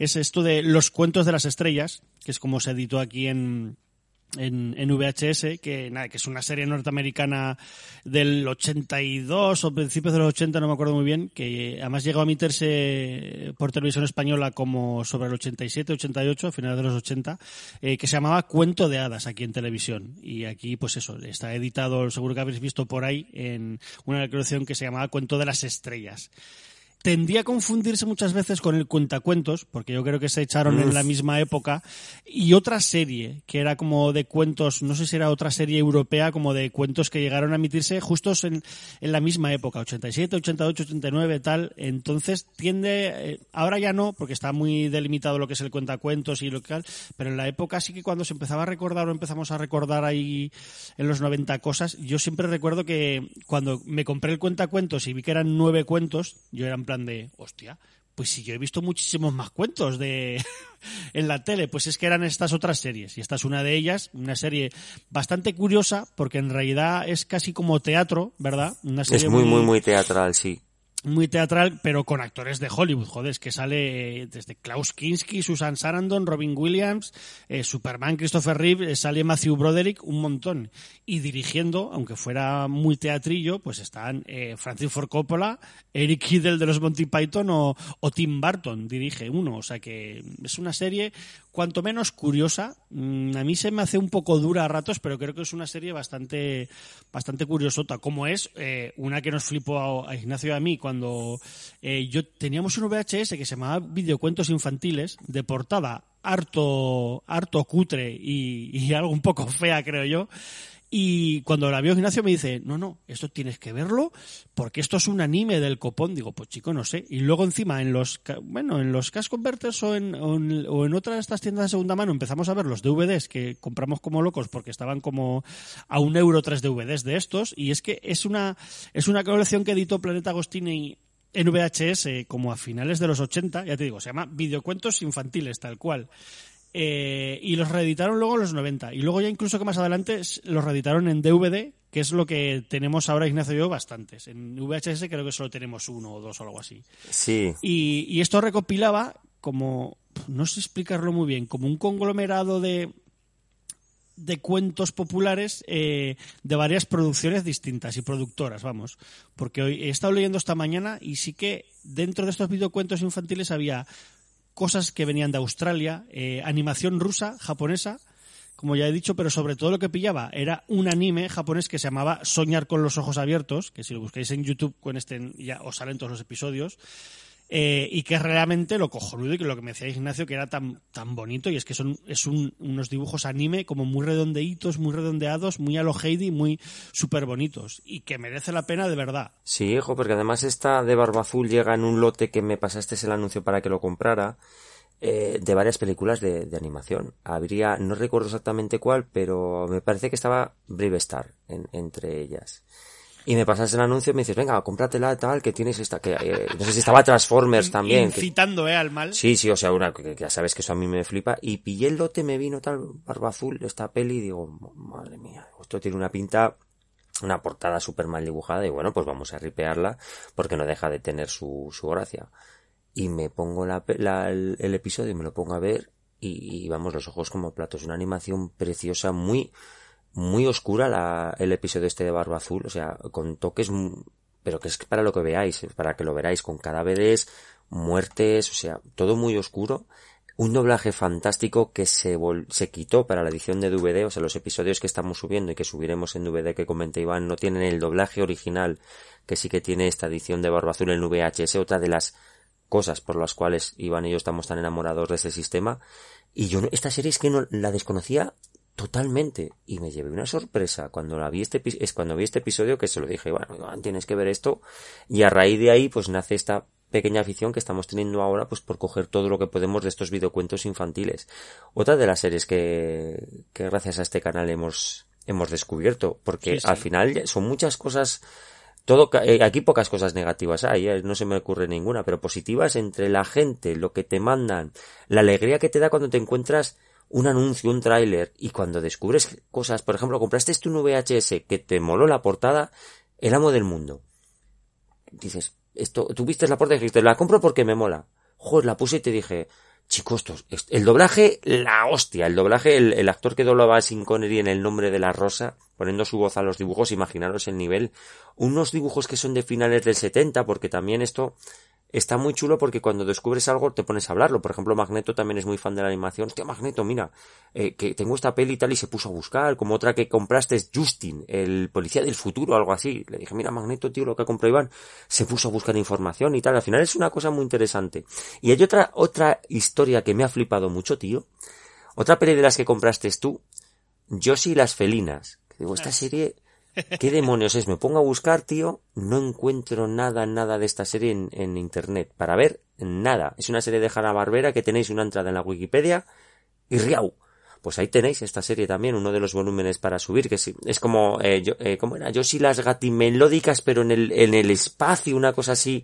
es esto de Los Cuentos de las Estrellas, que es como se editó aquí en en, en, VHS, que nada, que es una serie norteamericana del 82 o principios de los 80, no me acuerdo muy bien, que además llegó a emitirse por televisión española como sobre el 87, 88, a finales de los 80, eh, que se llamaba Cuento de Hadas aquí en televisión. Y aquí, pues eso, está editado, seguro que habéis visto por ahí, en una colección que se llamaba Cuento de las Estrellas tendía a confundirse muchas veces con el cuentacuentos, porque yo creo que se echaron en la misma época, y otra serie, que era como de cuentos, no sé si era otra serie europea, como de cuentos que llegaron a emitirse justos en, en la misma época, 87, 88, 89, tal. Entonces tiende, eh, ahora ya no, porque está muy delimitado lo que es el cuentacuentos y lo que tal, pero en la época sí que cuando se empezaba a recordar o empezamos a recordar ahí en los 90 cosas, yo siempre recuerdo que cuando me compré el cuentacuentos y vi que eran nueve cuentos, yo era en plan de, hostia, pues si yo he visto muchísimos más cuentos de en la tele, pues es que eran estas otras series y esta es una de ellas, una serie bastante curiosa porque en realidad es casi como teatro, ¿verdad? Una serie es muy, muy, muy teatral, sí muy teatral, pero con actores de Hollywood, joder, es que sale eh, desde Klaus Kinski, Susan Sarandon, Robin Williams, eh, Superman, Christopher Reeve, eh, sale Matthew Broderick, un montón. Y dirigiendo, aunque fuera muy teatrillo, pues están Francis Ford Coppola, Eric Idle de los Monty Python o, o, Tim Burton dirige uno. O sea que es una serie cuanto menos curiosa. Mm, a mí se me hace un poco dura a ratos, pero creo que es una serie bastante, bastante curiosota, como es una que nos flipó a, Ignacio y a mí cuando cuando eh, yo teníamos un VHS que se llamaba Videocuentos Infantiles, de portada harto, harto cutre y, algo un poco fea, creo yo. Y cuando la vio Ignacio me dice, no, no, esto tienes que verlo porque esto es un anime del copón. Digo, pues chico, no sé. Y luego encima en los, bueno, en los Cash Converters o en, o en, o en otras de estas tiendas de segunda mano empezamos a ver los DVDs que compramos como locos porque estaban como a un euro tres DVDs de estos. Y es que es una, es una colección que editó Planeta Agostini en VHS como a finales de los 80, ya te digo, se llama Videocuentos Infantiles, tal cual. Eh, y los reeditaron luego en los 90. Y luego ya incluso que más adelante los reeditaron en DVD, que es lo que tenemos ahora Ignacio y yo bastantes. En VHS creo que solo tenemos uno o dos o algo así. Sí. Y, y esto recopilaba como, no sé explicarlo muy bien, como un conglomerado de, de cuentos populares eh, de varias producciones distintas y productoras, vamos. Porque hoy he estado leyendo esta mañana y sí que dentro de estos videocuentos infantiles había cosas que venían de Australia, eh, animación rusa, japonesa, como ya he dicho, pero sobre todo lo que pillaba era un anime japonés que se llamaba Soñar con los ojos abiertos, que si lo buscáis en YouTube con este ya os salen todos los episodios. Eh, y que realmente lo cojonudo y que lo que me decía Ignacio que era tan, tan bonito y es que son es unos dibujos anime como muy redondeitos, muy redondeados, muy a lo muy súper bonitos y que merece la pena de verdad. Sí, hijo, porque además esta de Barba Azul llega en un lote que me pasaste el anuncio para que lo comprara eh, de varias películas de, animación. Habría, no recuerdo exactamente cuál, pero me parece que estaba Brave Star entre ellas y me pasas el anuncio y me dices, venga, cómpratela tal, que tienes esta, que eh, no sé si estaba Transformers también. Incitando, eh, al mal. Sí, sí, o sea, una, que, ya sabes que eso a mí me flipa. Y pillé el lote, me vino tal, barba azul, esta peli, y digo, madre mía, esto tiene una pinta, una portada súper mal dibujada, y bueno, pues vamos a ripearla, porque no deja de tener su, su gracia. Y me pongo la, la el, el, episodio y me lo pongo a ver, y, y vamos, los ojos como platos, una animación preciosa, muy, muy oscura la, el episodio este de Barba Azul, o sea, con toques, pero que es para lo que veáis, para que lo veráis, con cadáveres, muertes, o sea, todo muy oscuro. Un doblaje fantástico que se, se quitó para la edición de DVD, o sea, los episodios que estamos subiendo y que subiremos en DVD que comenté Iván no tienen el doblaje original que sí que tiene esta edición de Barba Azul en VHS, otra de las cosas por las cuales Iván y yo estamos tan enamorados de este sistema. Y yo esta serie es que no la desconocía totalmente. Y me llevé una sorpresa. Cuando la vi este es cuando vi este episodio que se lo dije bueno tienes que ver esto y a raíz de ahí pues nace esta pequeña afición que estamos teniendo ahora pues por coger todo lo que podemos de estos videocuentos infantiles. Otra de las series que, que gracias a este canal hemos hemos descubierto porque al final son muchas cosas todo eh, aquí pocas cosas negativas hay eh, no se me ocurre ninguna pero positivas entre la gente lo que te mandan la alegría que te da cuando te encuentras un anuncio, un tráiler, y cuando descubres cosas, por ejemplo, compraste este un VHS que te moló la portada, el amo del mundo. Dices, esto, tú viste la portada y dijiste, la compro porque me mola. Joder, la puse y te dije, chicos, el doblaje, la hostia, el doblaje, el, actor que doblaba a Sin Connery en el nombre de la rosa, poniendo su voz a los dibujos, imaginaros el nivel, unos dibujos que son de finales del 70, porque también esto, está muy chulo porque cuando descubres algo te pones a hablarlo. Por ejemplo, Magneto también es muy fan de la animación. Hostia, Magneto, mira, eh, que tengo esta peli y tal y se puso a buscar. Como otra que compraste es Justin, el policía del futuro, algo así. Le dije, mira, Magneto, tío, lo que ha comprado Iván. Se puso a buscar información y tal. Al final es una cosa muy interesante. Y hay otra, otra historia que me ha flipado mucho, tío. Otra peli de las que compraste es tú. Josie y las felinas. Digo, esta serie ¿Qué demonios es? Me pongo a buscar, tío. No encuentro nada, nada de esta serie en, internet. Para ver, nada. Es una serie de Hanna Barbera que tenéis una entrada en la Wikipedia y riau. Pues ahí tenéis esta serie también, uno de los volúmenes para subir, que es, es como, eh, yo, eh, ¿cómo era? Yo sí las gatimelódicas, pero en el, en el espacio, una cosa así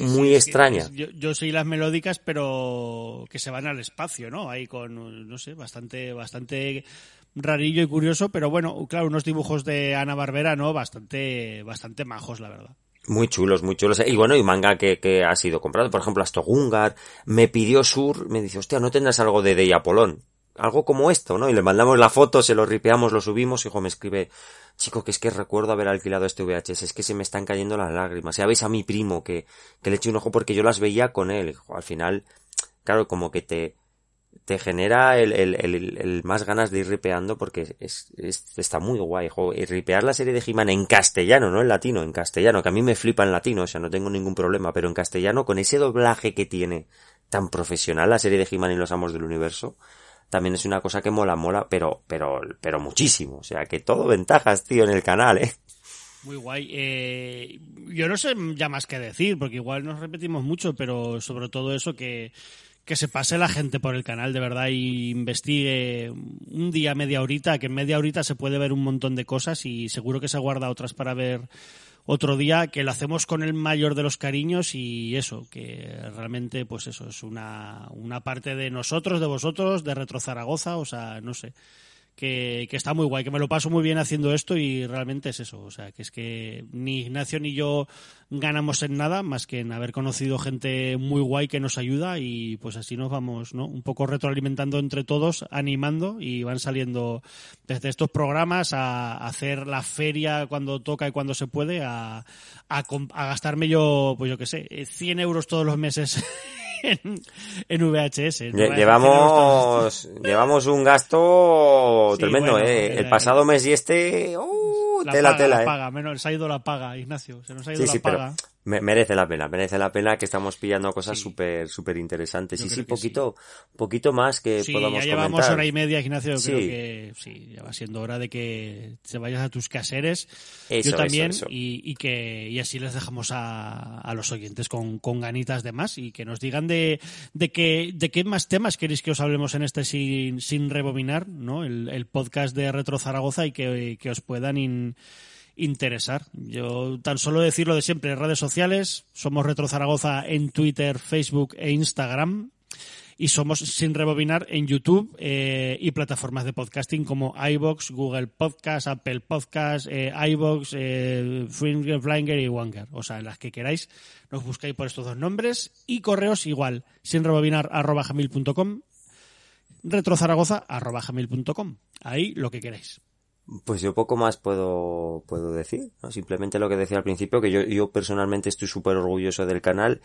muy extraña. yo, yo sí las melódicas, pero que se van al espacio, ¿no? Ahí con, no sé, bastante, bastante rarillo y curioso, pero bueno, claro, unos dibujos de Ana Barbera, ¿no? Bastante, bastante majos, la verdad. Muy chulos, muy chulos. Y bueno, y manga que, que ha sido comprado. Por ejemplo, Astogungar me pidió Sur, me dice, hostia, ¿no tendrás algo de Dey Apolón? Algo como esto, ¿no? Y le mandamos la foto, se lo ripeamos, lo subimos, hijo me escribe, chico, que es que recuerdo haber alquilado este VHS, es que se me están cayendo las lágrimas. Ya veis a mi primo que, que le eché un ojo porque yo las veía con él. al final, claro, como que te, te genera el, el, el, más ganas de ir ripeando porque es, está muy guay. Y ripear la serie de He-Man en castellano, no en latino, en castellano, que a mí me flipa en latino, o sea, no tengo ningún problema, pero en castellano, con ese doblaje que tiene tan profesional la serie de He-Man y los Amos del Universo, también es una cosa que mola, mola, pero, pero, pero muchísimo. O sea, que todo ventajas, tío, en el canal, eh. Muy guay. Eh, yo no sé ya más que decir, porque igual nos repetimos mucho, pero sobre todo eso que que se pase la gente por el canal de verdad y investigue un día, media horita, que en media horita se puede ver un montón de cosas y seguro que se guarda otras para ver otro día, que lo hacemos con el mayor de los cariños y eso, que realmente pues eso es una, una parte de nosotros, de vosotros, de Retro Zaragoza, o sea, no sé que, que, está muy guay, que me lo paso muy bien haciendo esto y realmente es eso. O sea, que es que ni Ignacio ni yo ganamos en nada más que en haber conocido gente muy guay que nos ayuda y pues así nos vamos, ¿no? Un poco retroalimentando entre todos, animando y van saliendo desde estos programas a, hacer la feria cuando toca y cuando se puede, a, a, a gastarme yo, pues yo qué sé, 100 euros todos los meses en, VHS. Llevamos, llevamos un gasto tremendo, ¿eh? El pasado mes y este... Uh, la tela, paga, tela, la ¿eh? paga, menos, se ha ido la paga, Ignacio, se nos ha ido la paga merece la pena, merece la pena que estamos pillando cosas súper, súper interesantes. y sí, poquito, poquito más que sí, podamos ya llevamos comentar. hora y media, Ignacio, creo que sí, ya va siendo hora de que te vayas a tus caseres. Yo también, Y, y, que, y así les dejamos a, a los oyentes con, con ganitas de más y que nos digan de, de que, de qué más temas queréis que os hablemos en este sin, sin rebobinar, ¿no? El, el podcast de Retro Zaragoza y que, que os puedan in, interesar. Yo tan solo decirlo de siempre, redes sociales, somos Retro Zaragoza en Twitter, Facebook e Instagram y somos sin rebobinar en YouTube eh, y plataformas de podcasting como iBox, Google Podcast, Apple Podcast, eh, iBox, eh, Flinger y Wanger. O sea, las que queráis, nos buscáis por estos dos nombres y correos igual, sin rebobinar arroba gmail.com, retrozaragoza arroba. Ahí lo que queráis. Pues yo poco más puedo, puedo decir, ¿no? simplemente lo que decía al principio, que yo, yo personalmente estoy súper orgulloso del canal,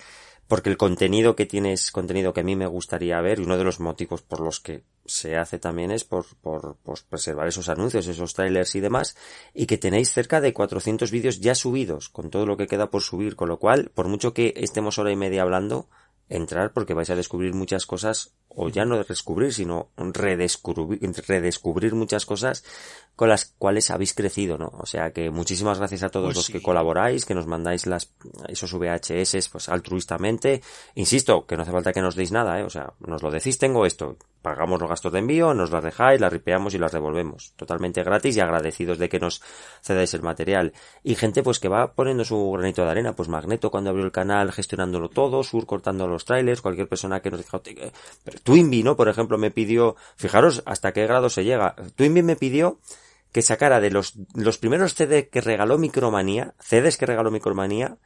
porque el contenido que tiene es contenido que a mí me gustaría ver, y uno de los motivos por los que se hace también es por, por, por preservar esos anuncios, esos trailers y demás, y que tenéis cerca de 400 vídeos ya subidos, con todo lo que queda por subir, con lo cual, por mucho que estemos hora y media hablando, entrar porque vais a descubrir muchas cosas o ya no descubrir, sino redescubrir, redescubrir muchas cosas con las cuales habéis crecido, ¿no? O sea que muchísimas gracias a todos Pues los sí. que colaboráis, que nos mandáis las, esos VHS, pues altruistamente. Insisto, que no hace falta que nos deis nada, ¿eh? O sea, nos lo decís, tengo esto, pagamos los gastos de envío, nos las dejáis, las ripeamos y las devolvemos. Totalmente gratis y agradecidos de que nos cedáis el material. Y gente pues que va poniendo su granito de arena, pues Magneto cuando abrió el canal gestionándolo todo, Sur cortando los trailers, cualquier persona que nos diga, "Oye, pero Twinbee, ¿no? Por ejemplo, me pidió, fijaros hasta qué grado se llega. Twinbee me pidió que sacara de los, los primeros CD que regaló Micromanía, CDs que regaló Micromanía,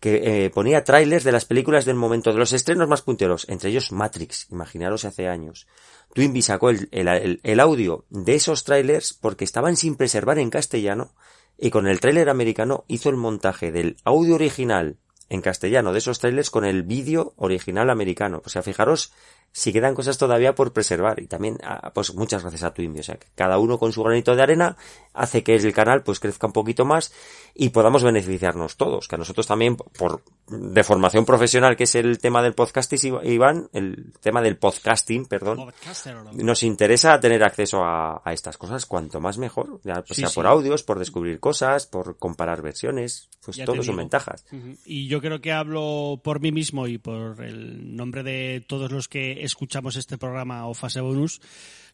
que eh, ponía trailers de las películas del momento, de los estrenos más punteros, entre ellos Matrix, imaginaros hace años. Twinbee sacó el, el- el audio de esos trailers porque estaban sin preservar en castellano y con el trailer americano hizo el montaje del audio original en castellano de esos trailers con el vídeo original americano. O sea, fijaros si quedan cosas todavía por preservar. Y también, ah, pues muchas gracias a Twinbee. O sea, que cada uno con su granito de arena hace que el canal pues crezca un poquito más y podamos beneficiarnos todos. Que a nosotros también, por de formación profesional, que es el tema del podcasting, Iván, el tema del podcasting, perdón, nos interesa tener acceso a, a estas cosas cuanto más mejor, ya Sí, sea sí. por audios, por descubrir cosas, por comparar versiones, pues Ya todo son ventajas. Y yo creo que hablo por mí mismo y por el nombre de todos los que escuchamos este programa o fase bonus,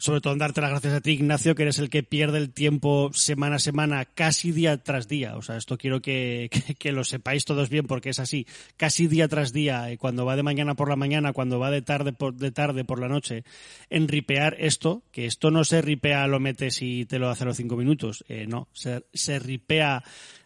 sobre todo en darte las gracias a ti, Ignacio, que eres el que pierde el tiempo semana a semana, casi día tras día. O sea, esto quiero que, que, lo sepáis todos bien porque es así, casi día tras día, y cuando va de mañana por la mañana, cuando va de tarde por, de tarde por la noche, en ripear esto, que esto no se ripea, lo metes y te lo hace a los cinco minutos, eh, no, se, se ripea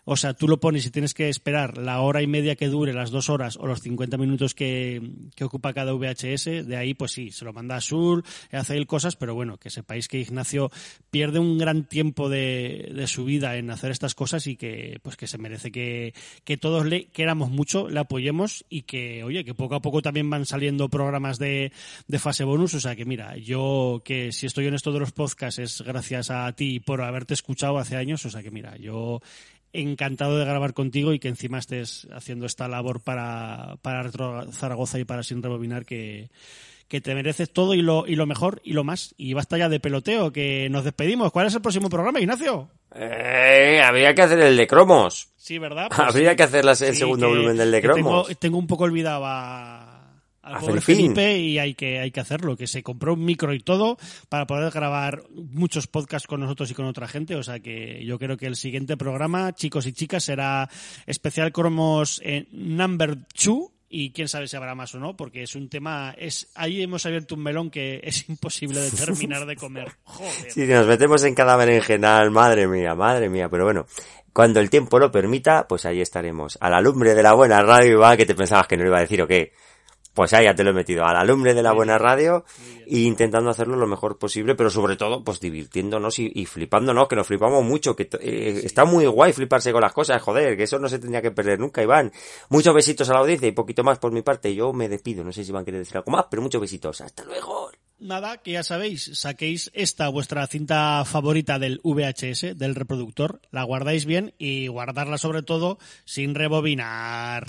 o sea, tú lo pones y tienes que esperar la hora y media que dure, las dos horas o los 50 minutos que, que ocupa cada VHS. De ahí, pues sí, se lo manda a Sur, hace él cosas, pero bueno, que sepáis que Ignacio pierde un gran tiempo de, de su vida en hacer estas cosas y que, pues que se merece que, que todos le queramos mucho, le apoyemos y que, oye, que poco a poco también van saliendo programas de, de fase bonus. O sea, que mira, yo que si estoy en esto de los podcasts es gracias a ti por haberte escuchado hace años. O sea, que mira, yo encantado de grabar contigo y que encima estés haciendo esta labor para, para Retro Zaragoza y para Sin Rebobinar que, que te mereces todo y lo, y lo mejor y lo más. Y basta ya de peloteo, que nos despedimos. ¿Cuál es el próximo programa, Ignacio? Eh, habría que hacer el de cromos. Sí, ¿verdad? habría sí. que hacer las- el Sí, segundo que- volumen del de tengo, cromos. tengo un poco olvidado a, al A pobre. Felipe y hay que, hay que hacerlo, que se compró un micro y todo para poder grabar muchos podcasts con nosotros y con otra gente. O sea que yo creo que el siguiente programa, chicos y chicas, será especial cromos en number two. Y quién sabe si habrá más o no, porque es un tema, es ahí hemos abierto un melón que es imposible de terminar de comer. Joder. Si nos metemos en cada berenjenal, madre mía, madre mía, pero bueno, cuando el tiempo lo permita, pues ahí estaremos. A la lumbre de la buena radio, Iván, que te pensabas que no lo iba a decir o qué. Pues ahí ya te lo he metido, a la lumbre de la buena radio e intentando hacerlo lo mejor posible, pero sobre todo, pues divirtiéndonos y, y flipándonos, que nos flipamos mucho, que eh, está muy guay fliparse con las cosas, joder, que eso no se tendría que perder nunca, Iván. Muchos besitos a la audiencia y poquito más por mi parte, yo me despido, no sé si Iván quiere decir algo más, pero muchos besitos, hasta luego. Nada, que ya sabéis, saquéis esta vuestra cinta favorita del VHS, del reproductor, la guardáis bien y guardarla sobre todo sin rebobinar.